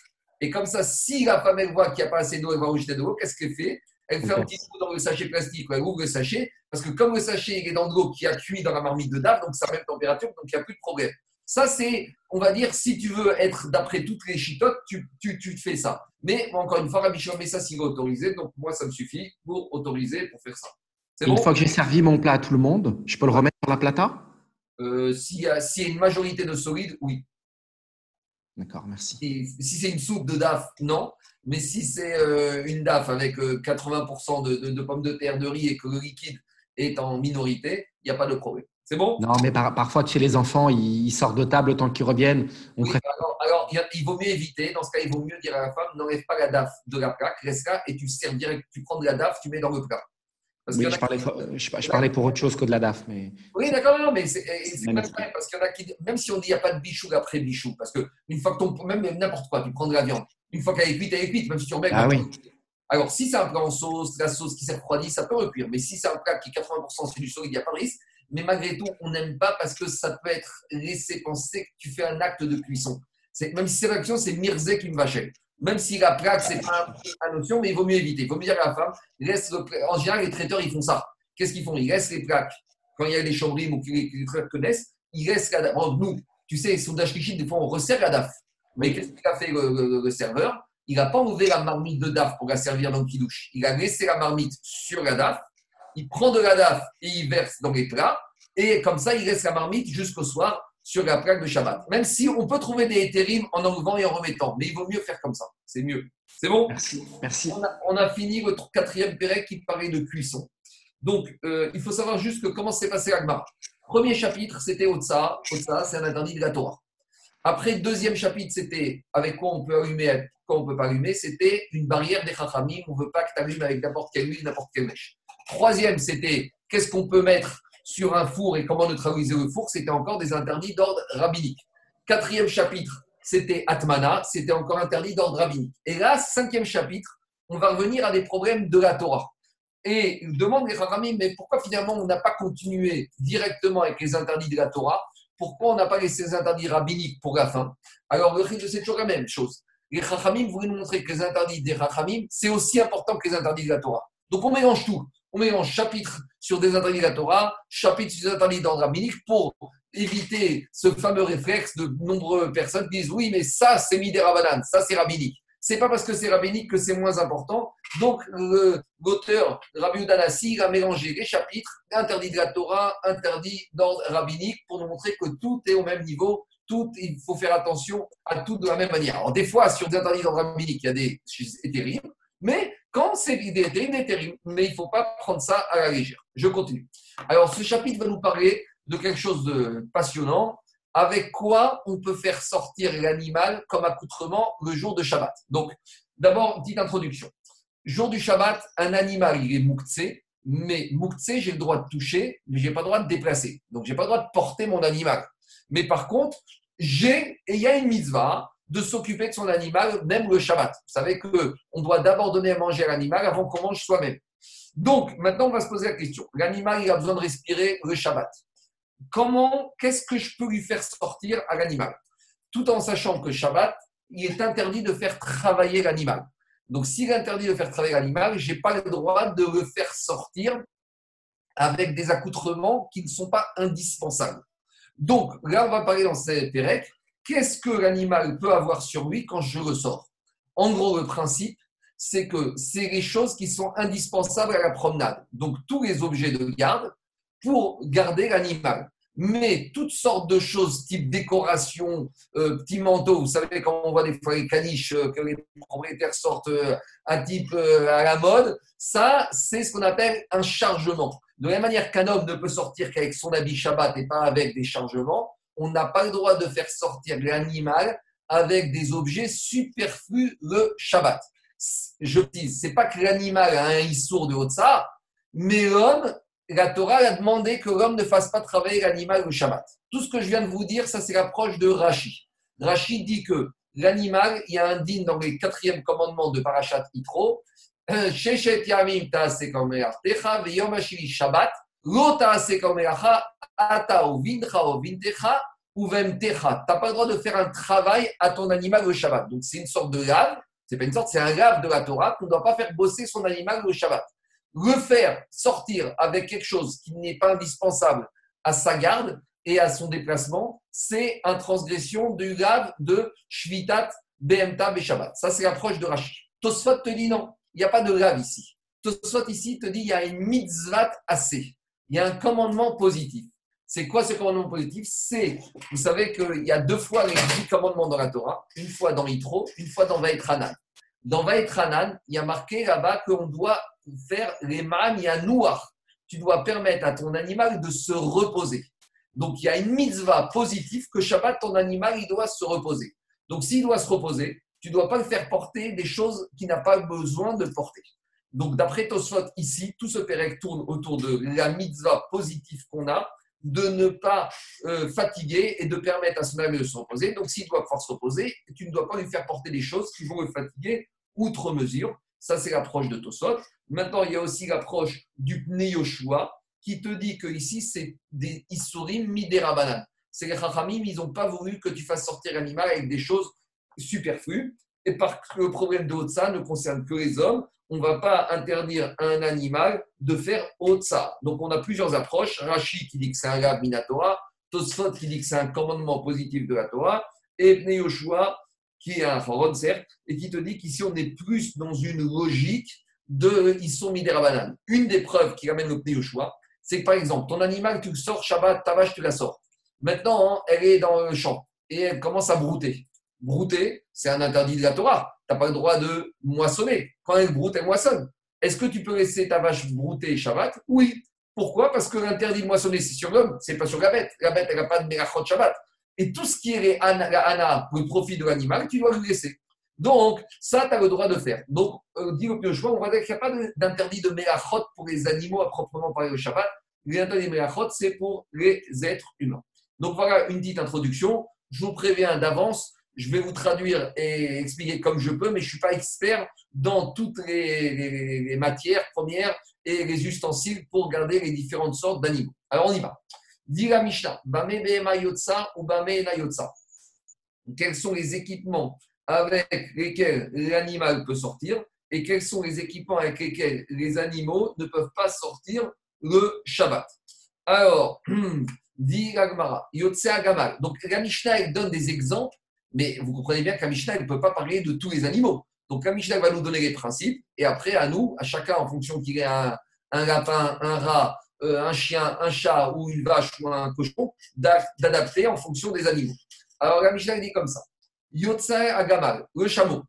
Et comme ça, si la femme elle voit qu'il n'y a pas assez d'eau, elle va rajouter de l'eau, qu'est-ce qu'elle fait? Elle fait un petit trou dans le sachet plastique, elle ouvre le sachet, parce que comme le sachet il est dans de l'eau qui a cuit dans la marmite de DAF, donc c'est la même température, donc il n'y a plus de problème. Ça, c'est, on va dire, si tu veux être d'après toutes les chitotes, tu, tu, tu fais ça. Mais encore une fois, Rabbi Shimon ça s'il va autoriser, donc moi, ça me suffit pour autoriser, pour faire ça. Une fois que j'ai servi mon plat à tout le monde, je peux le remettre sur la plata? Euh, S'il y, a une majorité de solides, oui. D'accord, merci. si c'est une soupe de DAF, non. Mais si c'est euh, une DAF avec 80% euh, de, de, pommes de terre, de riz et que le liquide est en minorité, il n'y a pas de problème. C'est bon? Non, mais parfois, chez les enfants, ils, sortent de table tant qu'ils reviennent. alors, il vaut mieux éviter. Dans ce cas, il vaut mieux dire à la femme n'enlève pas la DAF de la plaque, reste là et tu sers direct. Tu prends de la DAF, tu mets dans le plat. oui, je parlais, je, parlais, pour autre chose que de la DAF. Mais... Oui, d'accord, mais c'est même vrai, parce qu'il y en a qui, même si on dit qu'il n'y a pas de bichou après bichou, parce que une fois que ton, même n'importe quoi, tu prends de la viande, une fois qu'elle est cuite, elle est cuite, même si tu remets. Ah oui. Alors, si c'est un plat en sauce, la sauce qui s'est refroidie, ça peut recuire. Mais si c'est un plat qui est 80% c'est du solide, il n'y a pas de risque mais malgré tout, on n'aime pas parce que ça peut être laissé penser que tu fais un acte de cuisson. Même si c'est l'action, c'est Mirze qui me vachait. Même si la plaque, c'est pas une notion, mais il vaut mieux éviter. Il vaut mieux dire à la femme, laisse en général, les traiteurs, ils font ça. Qu'est-ce qu'ils font? Ils laissent les plaques, quand il y a des chambres ou que les, traiteurs connaissent, ils laissent la DAF. nous, tu sais, sondage cliché, des fois, on resserre la DAF. Mais qu'est-ce qu'il a fait le, serveur? Il n'a pas ouvert la marmite de DAF pour la servir dans le kidouche. Il a laissé la marmite sur la DAF il prend de la daf et il verse dans les plats. Et comme ça, il reste la marmite jusqu'au soir sur la plaque de Shabbat. Même si on peut trouver des éthérimes en enlevant et en remettant. Mais il vaut mieux faire comme ça. C'est mieux. C'est bon? Merci. Merci. On a, fini votre quatrième pérec qui parlait de cuisson. Donc, euh, il faut savoir juste que comment s'est passé l'Agmara. Premier chapitre, c'était Otsa. Otsa, c'est un interdit de la Torah. Après, deuxième chapitre, c'était avec quoi on peut allumer, quoi on peut pas allumer. C'était une barrière des chachamim. On ne veut pas que tu allumes avec n'importe quelle huile, n'importe quelle mèche. Troisième, c'était qu'est-ce qu'on peut mettre sur un four et comment neutraliser le four. C'était encore des interdits d'ordre rabbinique. Quatrième chapitre, c'était Atmana, c'était encore interdit d'ordre rabbinique. Et là, cinquième chapitre, on va revenir à des problèmes de la Torah. Et il demande les Rami, mais pourquoi finalement on n'a pas continué directement avec les interdits de la Torah? Pourquoi on n'a pas laissé les interdits rabbiniques pour la fin? Alors le de c'est toujours la même chose. les Chachamim voulaient nous montrer que les interdits des Chachamim, c'est aussi important que les interdits de la Torah. Donc on mélange tout. On mélange chapitre sur des interdits de la Torah, chapitre sur des interdits d'ordre rabbinique pour éviter ce fameux réflexe de nombreuses personnes qui disent oui, mais ça c'est Midera ça c'est rabbinique. C'est pas parce que c'est rabbinique que c'est moins important. Donc, l'auteur Rabbi Udanassi a mélangé les chapitres, interdits de la Torah, interdits d'ordre rabbinique, pour nous montrer que tout est au même niveau, tout, il faut faire attention à tout de la même manière. Alors, des fois, sur des interdits rabbinique, il y a des éthérimes, mais quand c'est des éthérimes, éthérimes, mais il ne faut pas prendre ça à la légère. Je continue. Alors, ce chapitre va nous parler de quelque chose de passionnant avec quoi on peut faire sortir l'animal comme accoutrement le jour de Shabbat? Donc, d'abord, petite introduction. Jour du Shabbat, un animal, il est mouktsé, mais mouktsé, j'ai le droit de toucher, mais je n'ai pas le droit de déplacer. Donc, je n'ai pas le droit de porter mon animal. Mais par contre, j'ai, et il y a une mitzvah de s'occuper de son animal, même le Shabbat. Vous savez qu'on doit d'abord donner à manger à l'animal avant qu'on mange soi-même. Donc, maintenant, on va se poser la question. L'animal, il a besoin de respirer le Shabbat comment, qu'est-ce que je peux lui faire sortir à l'animal? Tout en sachant que Shabbat, il est interdit de faire travailler l'animal. Donc, s'il est interdit de faire travailler l'animal, je n'ai pas le droit de le faire sortir avec des accoutrements qui ne sont pas indispensables. Donc, là, on va parler dans cette Pérec. Qu'est-ce que l'animal peut avoir sur lui quand je le sors? En gros, le principe, c'est que c'est les choses qui sont indispensables à la promenade. Donc, tous les objets de garde pour garder l'animal mais toutes sortes de choses, type décoration, euh, petits manteaux. Vous savez, quand on voit des fois les caniches euh, que les propriétaires sortent euh, type à la mode, ça, c'est ce qu'on appelle un chargement. De la même manière qu'un homme ne peut sortir qu'avec son habit Shabbat et pas avec des chargements, on n'a pas le droit de faire sortir l'animal avec des objets superflus le Shabbat. Je dis, c'est pas que l'animal a un issour de haut de ça, mais l'homme la Torah a demandé que l'homme ne fasse pas travailler l'animal le Shabbat. Tout ce que je viens de vous dire, ça c'est l'approche de Rashi. Rashi dit que l'animal, il y a un din dans les quatrièmes commandements de Parashat Itro, Yamim Shabbat, Lo Ata Tu n'as pas le droit de faire un travail à ton animal le Shabbat. Donc c'est une sorte de lave, c'est pas une sorte, c'est un lave de la Torah qu'on ne doit pas faire bosser son animal le Shabbat le faire sortir avec quelque chose qui n'est pas indispensable à sa garde et à son déplacement, c'est une transgression du grave de Shvitat BMTA Shabbat. Ça, c'est l'approche de Rachid. Tosfot te dit non, il n'y a pas de grave ici. Tosfot ici te dit il y a une mitzvah assez. Il y a un commandement positif. C'est quoi ce commandement positif? C'est, vous savez qu'il y a deux fois les dix commandements dans la Torah, une fois dans Yitro, une fois dans Vaetranan. Dans Vaetranan, il y a marqué là-bas qu'on doit faire les noir. Tu dois permettre à ton animal de se reposer. Donc il y a une mitzvah positive que Shabbat, ton animal, il doit se reposer. Donc s'il doit se reposer, tu ne dois pas le faire porter des choses qu'il n'a pas besoin de porter. Donc d'après Tosfot, ici, tout ce pérec tourne autour de la mitzvah positive qu'on a, de ne pas euh, fatiguer et de permettre à son animal de se reposer. Donc s'il doit pouvoir se reposer, tu ne dois pas lui faire porter des choses qui vont le fatiguer outre mesure. Ça, c'est l'approche de Tosot. Maintenant, il y a aussi l'approche du Pnei Yoshua qui te dit que ici, c'est des Isurim midera C'est les Chachamim, ils n'ont pas voulu que tu fasses sortir l'animal avec des choses superflues. Et parce que le problème de Otsa ne concerne que les hommes, on ne va pas interdire à un animal de faire Otsa. Donc, on a plusieurs approches. Rashi qui dit que c'est un gab minatora, Tosfot qui dit que c'est un commandement positif de la Torah, et Yoshua qui est un Choron, certes, et qui te dit qu'ici, on est plus dans une logique de ils sont banane. Une des preuves qui amène le choix, c'est que par exemple, ton animal, tu le sors Shabbat, ta vache, tu la sors. Maintenant, elle est dans le champ et elle commence à brouter. Brouter, c'est un interdit de la Torah. Tu n'as pas le droit de moissonner. Quand elle broute, elle moissonne. Est-ce que tu peux laisser ta vache brouter Shabbat? Oui. Pourquoi? Parce que l'interdit de moissonner, c'est sur l'homme, c'est pas sur la bête. La bête, elle n'a pas de Merachot Shabbat. Et tout ce qui est ana pour le profit de l'animal, tu dois le laisser. Donc, ça, tu as le droit de faire. Donc, euh, dit le choix, on va dire qu'il n'y a pas d'interdit de mélachot pour les animaux à proprement parler le Shabbat. L'interdit de mélachot, c'est pour les êtres humains. Donc, voilà une petite introduction. Je vous préviens d'avance, je vais vous traduire et expliquer comme je peux, mais je ne suis pas expert dans toutes les, matières premières et les ustensiles pour garder les différentes sortes d'animaux. Alors, on y va. Dira Mishnah, Bame ou Bame Quels sont les équipements avec lesquels l'animal peut sortir et quels sont les équipements avec lesquels les animaux ne peuvent pas sortir le Shabbat? Alors, dit Gagmara, Yotse Agamal. Donc la Mishnah donne des exemples, mais vous comprenez bien Mishnah ne peut pas parler de tous les animaux. Donc Mishnah va nous donner les principes et après à nous, à chacun en fonction qu'il ait un, un lapin, un rat, euh, un chien, un chat ou une vache ou un cochon, d'adapter en fonction des animaux. Alors la Mishnah dit comme ça. Yotse Agamal, le chameau,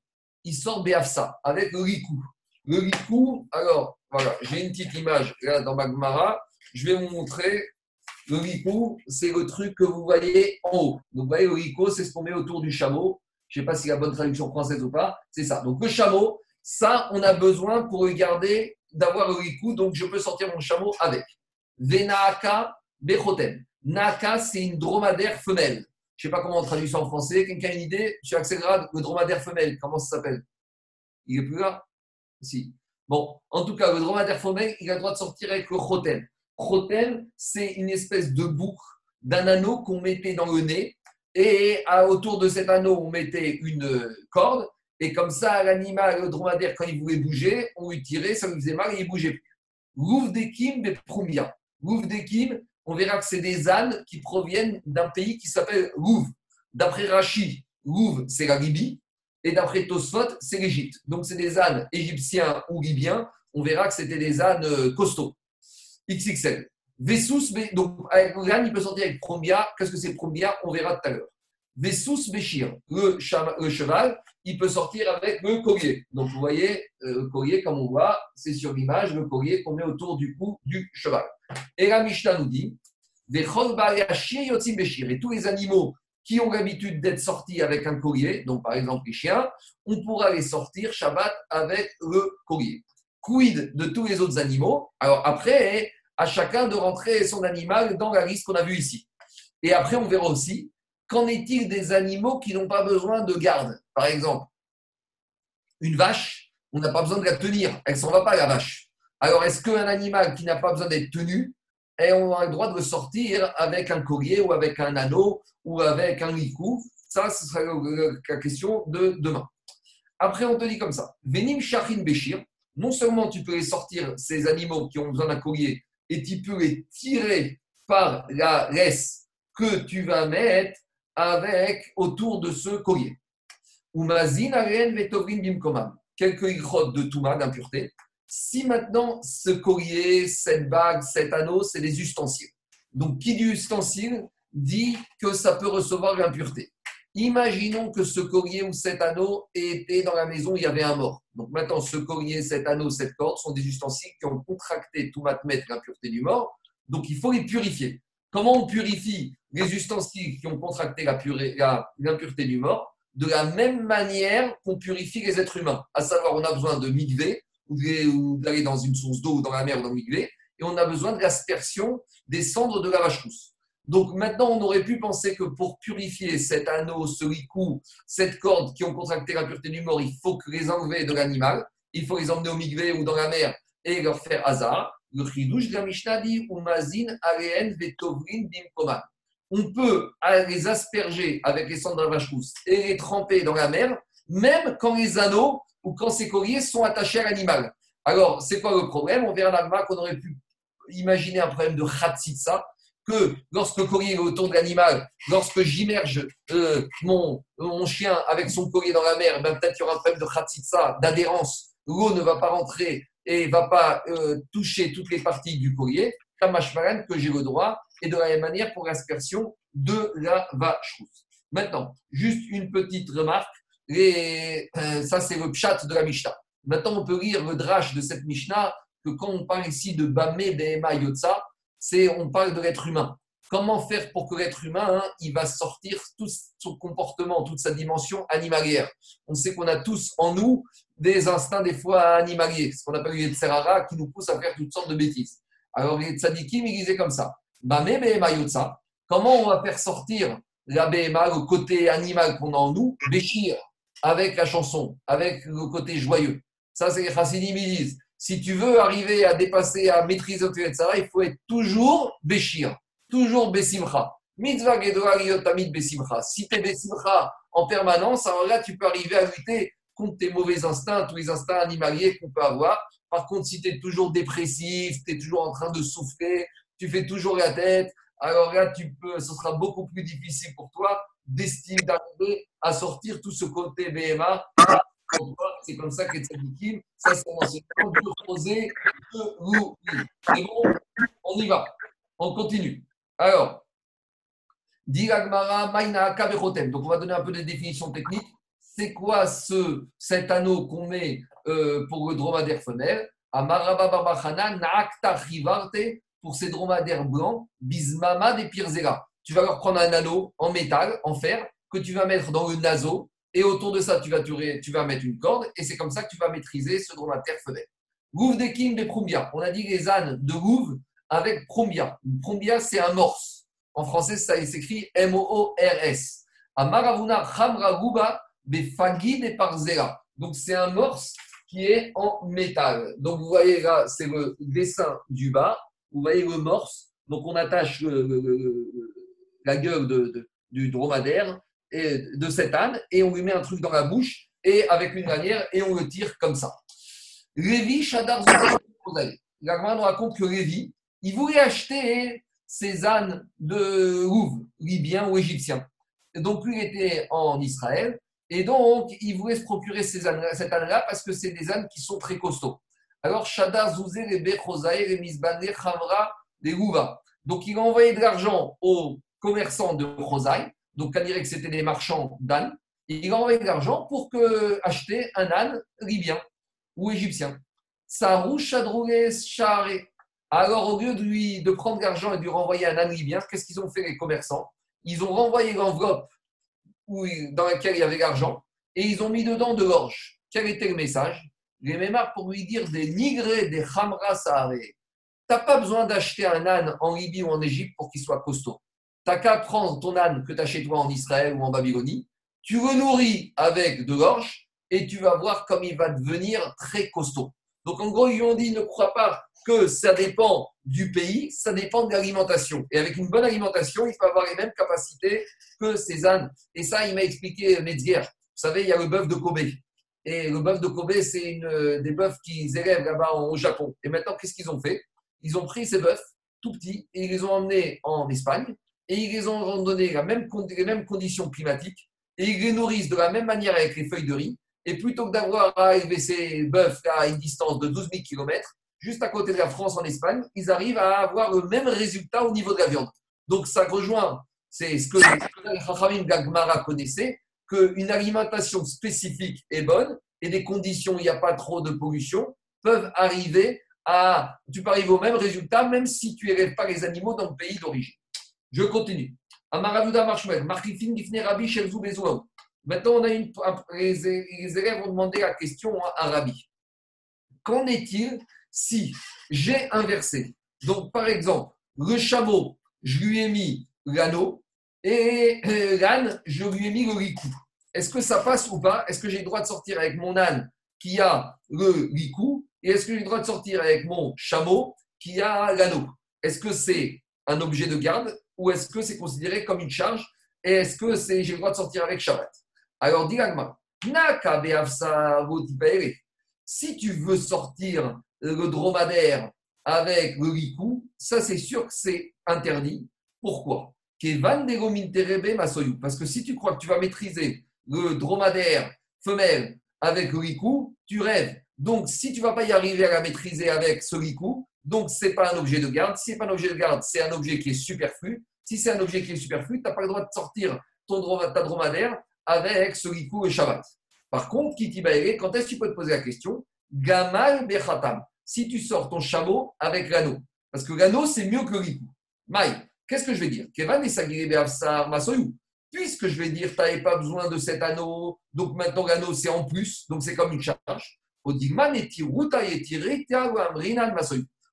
il sort Beafsa avec le rikou. Le rikou, alors voilà, j'ai une petite image là dans Magmara, je vais vous montrer le ricot, c'est le truc que vous voyez en haut. Donc, vous voyez, le ricot, c'est ce qu'on met autour du chameau. Je ne sais pas si la bonne traduction française ou pas. C'est ça. Donc, le chameau, ça, on a besoin pour regarder d'avoir le ricou. Donc, je peux sortir mon chameau avec. Venaaka bechotem. Naka, c'est une dromadaire femelle. Je ne sais pas comment on traduit ça en français. Quelqu'un a une idée? Monsieur Axelrad, le dromadaire femelle, comment ça s'appelle? Il est plus là? Si. Bon, en tout cas, le dromadaire femelle, il a le droit de sortir avec le chotem. Chotem, c'est une espèce de boucle d'un anneau qu'on mettait dans le nez. Et autour de cet anneau, on mettait une corde. Et comme ça, l'animal, le dromadaire, quand il voulait bouger, on lui tirait, ça lui faisait mal et il bougeait plus. Louvre d'Ekim, mais Proumia. Louvre d'Ekim, on verra que c'est des ânes qui proviennent d'un pays qui s'appelle Louvre. D'après Rachi, Louvre, c'est la Libye. Et d'après Tosfot, c'est l'Égypte. Donc, c'est des ânes égyptiens ou libyens. On verra que c'était des ânes euh, costauds. XXL. Vessus, donc avec l'âne, il peut sortir avec Prombia. Qu'est-ce que c'est Prombia On verra tout à l'heure. Vessus Béchir, le, cheval, il peut sortir avec le collier. Donc vous voyez, euh, le collier, comme on voit, c'est sur l'image, le collier qu'on met autour du cou du cheval. Et la Mishnah nous dit et tous les animaux qui ont l'habitude d'être sortis avec un collier, donc par exemple les chiens, on pourra les sortir Shabbat avec le collier. Quid de tous les autres animaux? Alors après, à chacun de rentrer son animal dans la liste qu'on a vue ici. Et après, on verra aussi, qu'en est-il des animaux qui n'ont pas besoin de garde? Par exemple, une vache, on n'a pas besoin de la tenir, elle s'en va pas la vache. Alors, est-ce qu'un animal qui n'a pas besoin d'être tenu, on a le droit de le sortir avec un collier ou avec un anneau ou avec un licou Ça, ce sera la question de demain. Après, on te dit comme ça. Venim Shachin Béchir, non seulement tu peux les sortir, ces animaux qui ont besoin d'un collier, et tu peux les tirer par la laisse que tu vas mettre avec autour de ce collier. Quelques ichot de Touma, d'impureté. Si maintenant ce collier, cette bague, cet anneau, c'est des ustensiles. Donc, qui dit ustensile dit que ça peut recevoir l'impureté. Imaginons que ce collier ou cet anneau était dans la maison, il y avait un mort. Donc maintenant, ce collier, cet anneau, cette corde sont des ustensiles qui ont contracté tout mettre l'impureté du mort. Donc il faut les purifier. Comment on purifie les ustensiles qui ont contracté l'impureté du mort? De la même manière qu'on purifie les êtres humains. À savoir, on a besoin de migver ou d'aller dans une source d'eau ou dans la mer ou dans le migvé, et on a besoin de l'aspersion des cendres de la vache rousse. Donc maintenant, on aurait pu penser que pour purifier cet anneau, ce ricou, cette corde qui ont contracté la pureté du mort, il faut que les enlever de l'animal, il faut les emmener au migvé ou dans la mer et leur faire hasard. Le chidouche de la Mishnah dit On peut les asperger avec les cendres de la vache rousse et les tremper dans la mer, même quand les anneaux ou quand ces colliers sont attachés à l'animal. Alors, c'est quoi le problème? On verra dans qu'on aurait pu imaginer un problème de khatsitsa, que lorsque le collier est autour de l'animal, lorsque j'immerge euh, mon, mon, chien avec son collier dans la mer, ben, peut-être qu'il y aura un problème de khatsitsa, d'adhérence. L'eau ne va pas rentrer et ne va pas euh, toucher toutes les parties du collier. Kamashmaran, que j'ai le droit, et de la même manière pour l'aspersion de la vache rousse. Maintenant, juste une petite remarque. Les, euh, ça, c'est le pshat de la Mishnah. Maintenant, on peut lire le drash de cette Mishnah que quand on parle ici de Bamé, Behema, Yotza, c'est on parle de l'être humain. Comment faire pour que l'être humain, hein, il va sortir tout son comportement, toute sa dimension animalière? On sait qu'on a tous en nous des instincts des fois animaliers, ce qu'on appelle les tsarara, qui nous poussent à faire toutes sortes de bêtises. Alors les tzadikim, ils disaient comme ça. Comment on va faire sortir la BMA, le côté animal qu'on a en nous, Béchir, avec la chanson, avec le côté joyeux Ça, c'est les chassidim, ils disent si tu veux arriver à dépasser, à maîtriser le ça, il faut être toujours Béchir, toujours Bessimcha. Mitzvah Besimcha. Si tu es Besimcha en permanence, alors là, tu peux arriver à lutter contre tes mauvais instincts, tous les instincts animaliers qu'on peut avoir. Par contre, si tu es toujours dépressif, tu es toujours en train de souffrir, tu fais toujours la tête, alors là, tu peux, ce sera beaucoup plus difficile pour toi d'estimer, d'arriver à sortir tout ce côté BMA. C'est comme ça que tzadikim, ça c'est un enseignement de poser de vous. C'est bon, on y va. On continue. Alors, Diragmara, Maina, Donc, on va donner un peu de définitions techniques. C'est quoi ce, cet anneau qu'on met euh, pour le dromadaire femelle? Amaraba Barbachana, Naakta pour ces dromadaires blancs, Bismama des Pirzera. Tu vas leur prendre un anneau en métal, en fer, que tu vas mettre dans le naseau, et autour de ça, tu vas, mettre une corde, et c'est comme ça que tu vas maîtriser ce dromadaire femelle. Gouv des Kim des Prumbia. On a dit les ânes de Gouv avec Prumbia. Prumbia, c'est un morse. En français, ça s'écrit M-O-O-R-S. Amaravuna Hamra Guba Befagi de Parzera. Donc, c'est un morse qui est en métal. Donc, vous voyez là, c'est le dessin du bas. Vous voyez le morse. Donc, on attache la gueule de, du dromadaire de cet âne et on lui met un truc dans la bouche et avec une lanière et on le tire comme ça. Lévi Shadar La nous raconte que Lévi, il voulait acheter ces ânes de Louvre, libyens ou égyptiens. donc, lui, il était en Israël et donc, il voulait se procurer ces ânes, cet âne-là parce que c'est des ânes qui sont très costauds. Alors, Shadar Zouzé, les Bechosaï, les Khamra, les Louva. Donc, il a envoyé de l'argent aux commerçants de Chosaï. Donc, on dirait que c'était des marchands d'ânes. Il a envoyé de l'argent pour que, acheter un âne libyen ou égyptien. Alors, au lieu de, lui, de prendre l'argent et de lui renvoyer un âne libyen, qu'est-ce qu'ils ont fait les commerçants? Ils ont renvoyé l'enveloppe dans laquelle il y avait l'argent et ils ont mis dedans de l'orge. Quel était le message? Les mémoires pour lui dire des nigrés, des hamras Tu n'as pas besoin d'acheter un âne en Libye ou en Égypte pour qu'il soit costaud. Tu n'as qu'à prendre ton âne que tu as chez toi en Israël ou en Babylonie, tu le nourris avec de l'orge et tu vas voir comme il va devenir très costaud. Donc en gros, ils ont dit ne crois pas que ça dépend du pays, ça dépend de l'alimentation. Et avec une bonne alimentation, il faut avoir les mêmes capacités que ces ânes. Et ça, il m'a expliqué Metzger. Vous savez, il y a le bœuf de Kobe. Et le bœuf de Kobe, c'est une des bœufs qu'ils élèvent là-bas au Japon. Et maintenant, qu'est-ce qu'ils ont fait? Ils ont pris ces bœufs tout petits et ils les ont emmenés en Espagne et ils les ont donné la même, les mêmes conditions climatiques et ils les nourrissent de la même manière avec les feuilles de riz. Et plutôt que d'avoir à élever ces bœufs à une distance de 12 000 km, juste à côté de la France en Espagne, ils arrivent à avoir le même résultat au niveau de la viande. Donc ça rejoint, c'est ce que les Gagmara connaissaient, qu'une alimentation spécifique est bonne et des conditions où il n'y a pas trop de pollution peuvent arriver à, tu peux arriver au même résultat même si tu n'élèves pas les animaux dans le pays d'origine. Je continue. Amaravouda Marshmel, Markifin Gifne Rabbi Shelzou Maintenant, on a une, les, élèves ont demandé la question à Rabbi. Qu'en est-il si j'ai inversé. Donc, par exemple, le chameau, je lui ai mis l'anneau et euh, l'âne, je lui ai mis le licou. Est-ce que ça passe ou pas? Est-ce que j'ai le droit de sortir avec mon âne qui a le licou et est-ce que j'ai le droit de sortir avec mon chameau qui a l'anneau? Est-ce que c'est un objet de garde? Ou est-ce que c'est considéré comme une charge et est-ce que c'est j'ai le droit de sortir avec Shabbat? Alors, dis si tu veux sortir le dromadaire avec le licou, ça c'est sûr que c'est interdit. Pourquoi? Parce que si tu crois que tu vas maîtriser le dromadaire femelle avec le licou, tu rêves. Donc, si tu ne vas pas y arriver à la maîtriser avec ce licou, donc ce n'est pas un objet de garde. Si ce n'est pas un objet de garde, c'est un objet qui est superflu. Si c'est un objet qui est superflu, tu n'as pas le droit de sortir ton, ta dromadaire avec ce licou et Shabbat. Par contre, Kiti quand est-ce que tu peux te poser la question? Gamal Bechatam si tu sors ton chameau avec l'anneau. Parce que l'anneau, c'est mieux que le ricou. Maï, qu'est-ce que je vais dire? Kevan et Puisque je vais dire, tu n'avais pas besoin de cet anneau, donc maintenant l'anneau, c'est en plus, donc c'est comme une charge.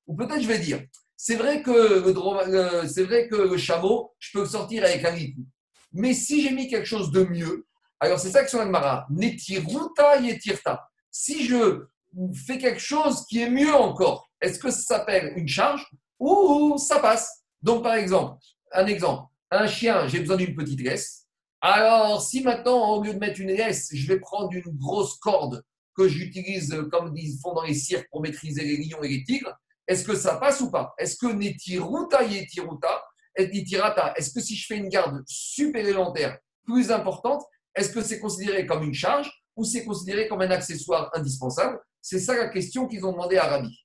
Ou peut-être je vais dire, c'est vrai, que le, c'est vrai que le chameau, je peux le sortir avec un ricou. Mais si j'ai mis quelque chose de mieux, alors c'est ça que sur Mara, netiruta yetirta. Si je fait quelque chose qui est mieux encore. Est-ce que ça s'appelle une charge ou ça passe? Donc, par exemple, un exemple, un chien, j'ai besoin d'une petite laisse. Alors, si maintenant, au lieu de mettre une laisse, je vais prendre une grosse corde que j'utilise comme ils font dans les cirques pour maîtriser les lions et les tigres, est-ce que ça passe ou pas? Est-ce que Netiruta Yetiruta Est-ce que si je fais une garde supplémentaire plus importante, est-ce que c'est considéré comme une charge ou c'est considéré comme un accessoire indispensable? C'est ça la question qu'ils ont demandé à Rabbi.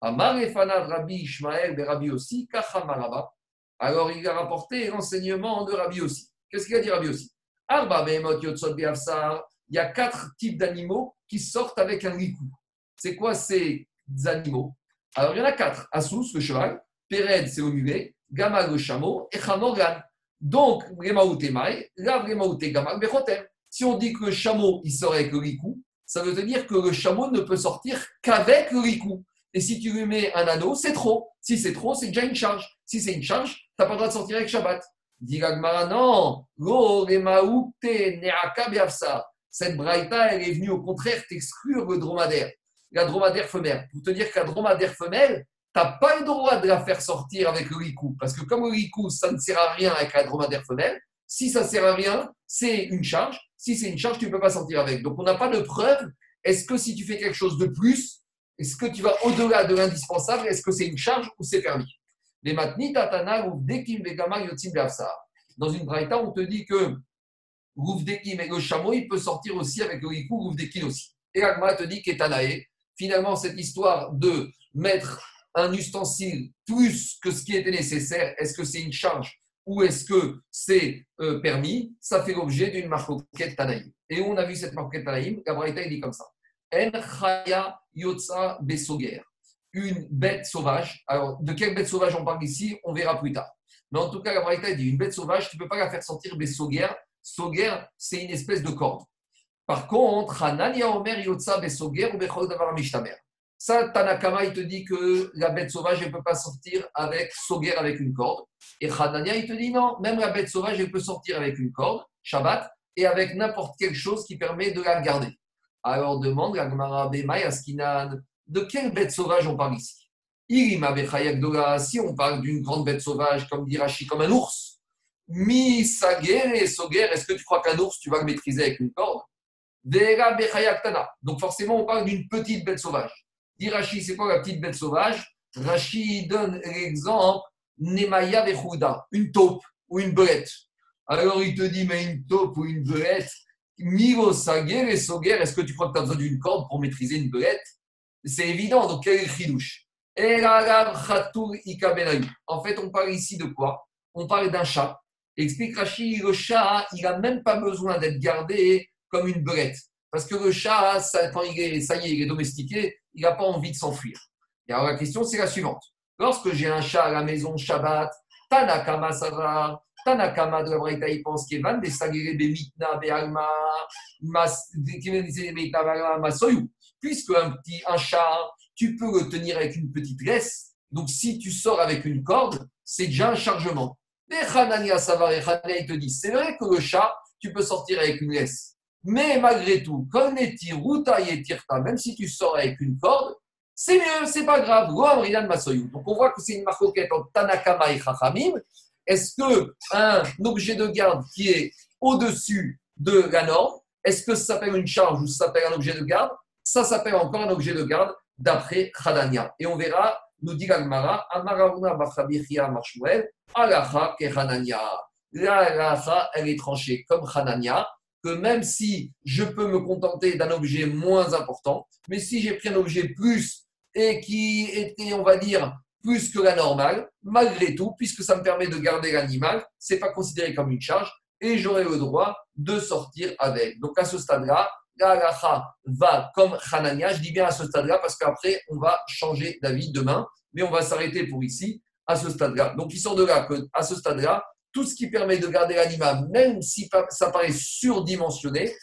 Amar Rabbi Ishmael Rabbi aussi, Alors il a rapporté l'enseignement de Rabbi aussi. Qu'est-ce qu'il a dit Rabbi aussi Il y a quatre types d'animaux qui sortent avec un rikou. C'est quoi ces animaux? Alors il y en a quatre. Asous, le cheval, Péred, c'est au mulet, Gamal, le chameau, et Chamogan. Donc, si on dit que le chameau, il sort avec le ricou, ça veut dire que le chameau ne peut sortir qu'avec le ricou. Et si tu lui mets un anneau, c'est trop. Si c'est trop, c'est déjà une charge. Si c'est une charge, tu n'as pas le droit de sortir avec Shabbat. Dit non, cette braïta, elle est venue au contraire t'exclure le dromadaire, la dromadaire femelle. Pour te dire que dromadaire femelle, tu n'as pas le droit de la faire sortir avec le. Parce que comme le ça ne sert à rien avec la dromadaire femelle, si ça ne sert à rien, c'est une charge. Si c'est une charge, tu ne peux pas sortir avec. Donc on n'a pas de preuve. Est-ce que si tu fais quelque chose de plus, est-ce que tu vas au-delà de l'indispensable Est-ce que c'est une charge ou c'est permis? Les Dans une braïta, on te dit que dekim et le chameau, il peut sortir aussi avec le ricou, dekim aussi. Et Agma te dit qu'Etanae, finalement, cette histoire de mettre un ustensile plus que ce qui était nécessaire, est-ce que c'est une charge ou est-ce que c'est euh, permis Ça fait l'objet d'une marquette Tanaïm. Et on a vu cette marquette Tanaïm, Gabraïta, il dit comme ça En chaya yotza besoger. Une bête sauvage. Alors, de quelle bête sauvage on parle ici On verra plus tard. Mais en tout cas, Gabraïta dit une bête sauvage, tu ne peux pas la faire sortir besoger. Soger, c'est une espèce de corde. Par contre, Hanania Omer yotza besoger ou bechol davar mishtamer. Ça, Tanakama, il te dit que la bête sauvage, elle ne peut pas sortir avec Soger avec une corde. Et Hanania, il te dit non, même la bête sauvage, elle peut sortir avec une corde, Shabbat, et avec n'importe quelle chose qui permet de la garder. Alors demande la Gemara Askinan, de quelle bête sauvage on parle ici? Si on parle d'une grande bête sauvage, comme dit Rashi, comme un ours, Mi Sager et Soger, est-ce que tu crois qu'un ours, tu vas le maîtriser avec une corde? Donc forcément, on parle d'une petite bête sauvage. Dit Rashi, c'est quoi la petite bête sauvage? Rashi donne l'exemple Nemaya Vechouda, une taupe ou une belette. Alors il te dit, mais une taupe ou une belette, Sager et est-ce que tu crois que tu as besoin d'une corde pour maîtriser une belette? C'est évident, donc quel est le chidouche? En fait, on parle ici de quoi? On parle d'un chat. Explique Rashi, le chat, il n'a même pas besoin d'être gardé comme une belette. Parce que le chat, ça, quand il est, ça y est, il est domestiqué, il n'a pas envie de s'enfuir. Et alors la question, c'est la suivante. Lorsque j'ai un chat à la maison Shabbat, Tanakama Sara, Tanakama de la Braïta, il pense qu'il va des sagere bemitna be'alma, masoyu. Puisque un petit un chat, tu peux le tenir avec une petite laisse. Donc si tu sors avec une corde, c'est déjà un chargement. Et Savar et il te dit, c'est vrai que le chat, tu peux sortir avec une laisse. Mais malgré tout, même si tu sors avec une corde, c'est mieux, c'est pas grave. Donc on voit que c'est une marcoquette entre Tanakama et Chachamim. Est-ce qu'un objet de garde qui est au-dessus de la norme, est-ce que ça s'appelle une charge ou ça s'appelle un objet de garde? Ça s'appelle encore un objet de garde d'après Khadania. Et on verra, nous dit l'Agmara, Amaravuna Bachabichia Marshmuel, Alacha ke Hanania. La elle est tranchée comme Hanania que même si je peux me contenter d'un objet moins important, mais si j'ai pris un objet plus et qui était, on va dire, plus que la normale, malgré tout, puisque ça me permet de garder l'animal, c'est pas considéré comme une charge et j'aurai le droit de sortir avec. Donc à ce stade-là, la va comme Hanania. Je dis bien à ce stade-là parce qu'après, on va changer d'avis demain, mais on va s'arrêter pour ici, à ce stade-là. Donc il sort de là qu'à ce stade-là, tout ce qui permet de garder l'animal, même si ça paraît surdimensionné,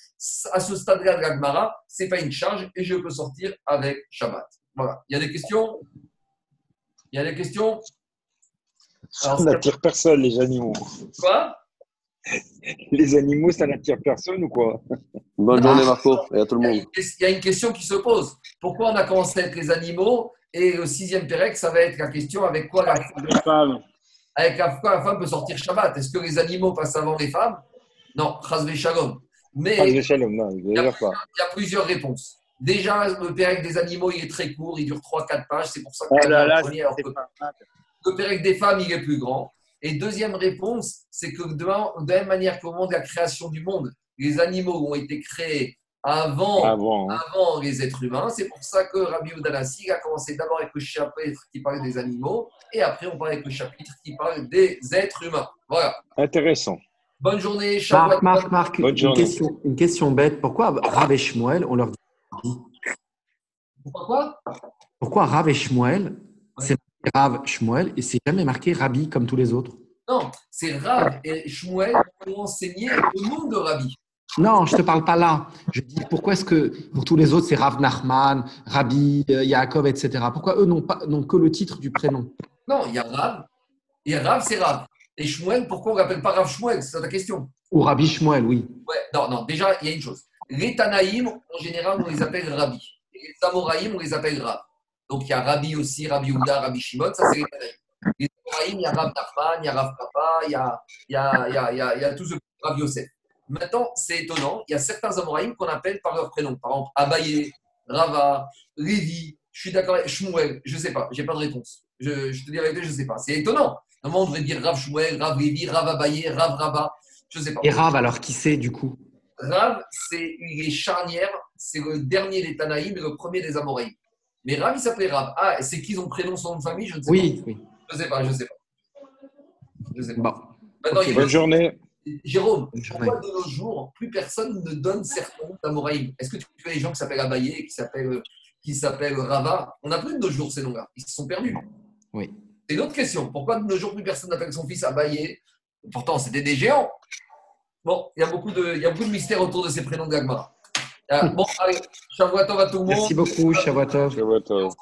à ce stade-là de l'Agmara, ce n'est pas une charge et je peux sortir avec Shabbat. Voilà. Il y a des questions? Il y a des questions? Ça n'attire personne, les animaux. Quoi? Les animaux, ça n'attire personne ou quoi? Bonne journée, Marco, et à tout le monde. Il y a une question qui se pose. Pourquoi on a commencé avec les animaux et le sixième Pérec, ça va être la question avec quoi la femme Avec la, la femme peut sortir Shabbat. Est-ce que les animaux passent avant les femmes? Non, Chazvé Shalom. Mais il y, a, plusieurs réponses. Déjà, le pérec des animaux, il est très court, il dure 3-4 pages. C'est pour ça que le pérec des femmes, il est plus grand. Et deuxième réponse, c'est que de, la même manière qu'au moment de la création du monde, les animaux ont été créés avant, avant. les êtres humains. C'est pour ça que Rabbi Udanassi a commencé d'abord avec le chapitre qui parle des animaux et après on parle avec le chapitre qui parle des êtres humains. Voilà. Intéressant. Bonne journée, Marc, Marc, Marc, une, Question, une, question, bête. Pourquoi Rav et Shmuel, on leur dit Pourquoi? Quoi Pourquoi Rav et Shmuel, c'est Rav Shmuel et c'est jamais marqué Rabbi comme tous les autres? Non, c'est Rav et Shmuel qui ont enseigné au nom de Rabbi. Non, je ne te parle pas là. Je dis pourquoi est-ce que pour tous les autres c'est Rav Nachman, Rabbi, euh, Yaakov, etc. Pourquoi eux n'ont pas n'ont que le titre du prénom Non, il y a Rav et Rav c'est Rav. Et Shmuel, pourquoi on ne l'appelle pas Rav Shmuel C'est ça ta question Ou Rabbi Shmuel, oui. Ouais, non, non, déjà, il y a une chose. Les Tanaïm, en général, on les appelle Rabbi. Et les Amoraïm, on les appelle Rav. Donc, il y a Rabbi aussi, Rabbi Ouda, Rabbi Shimon, ça c'est les Tanaïm. Les Amoraïm, il y a Rav Nachman, il y a Rav Papa, il y a, il y a, il y a, il y a, il y a tout ce Rav Yosef. Maintenant, c'est étonnant, il y a certains Amoraïm qu'on appelle par leur prénom. Par exemple, Abaye, Rava, Lévi, je suis d'accord, Shmuel, je ne sais pas, je n'ai pas de réponse. Je, je te dis la vérité, je ne sais pas. C'est étonnant. Normalement, on devrait dire Rav Shmuel, Rav Lévi, Rav Abaye, Rav Rabat. Je ne sais pas. Et Rav, alors qui c'est du coup? Rav, c'est il est charnière, c'est le dernier des Tanaïm et le premier des Amoraïm. Mais Rav, il s'appelait Rav. Ah, c'est qu'ils ont prénom, son nom de famille? Je ne sais oui, pas. Oui, Je ne sais pas, je ne sais pas. Je sais pas. Bon. bonne journée. Jérôme, pourquoi de nos jours, plus personne ne donne certains noms d'Amoraïm Est-ce que tu connais des gens qui s'appellent Abaye, qui s'appellent qui s'appellent Rava? On n'a plus de nos jours ces noms-là. Ils se sont perdus. Oui. C'est une autre question. Pourquoi de nos jours, plus personne n'appelle son fils Abaye? Pourtant, c'était des géants. Bon, il y a beaucoup de, il y a beaucoup de mystères autour de ces prénoms d'Agmara. Euh, bon, allez, Shavuatov à tout le monde. Merci beaucoup, Shavuatov.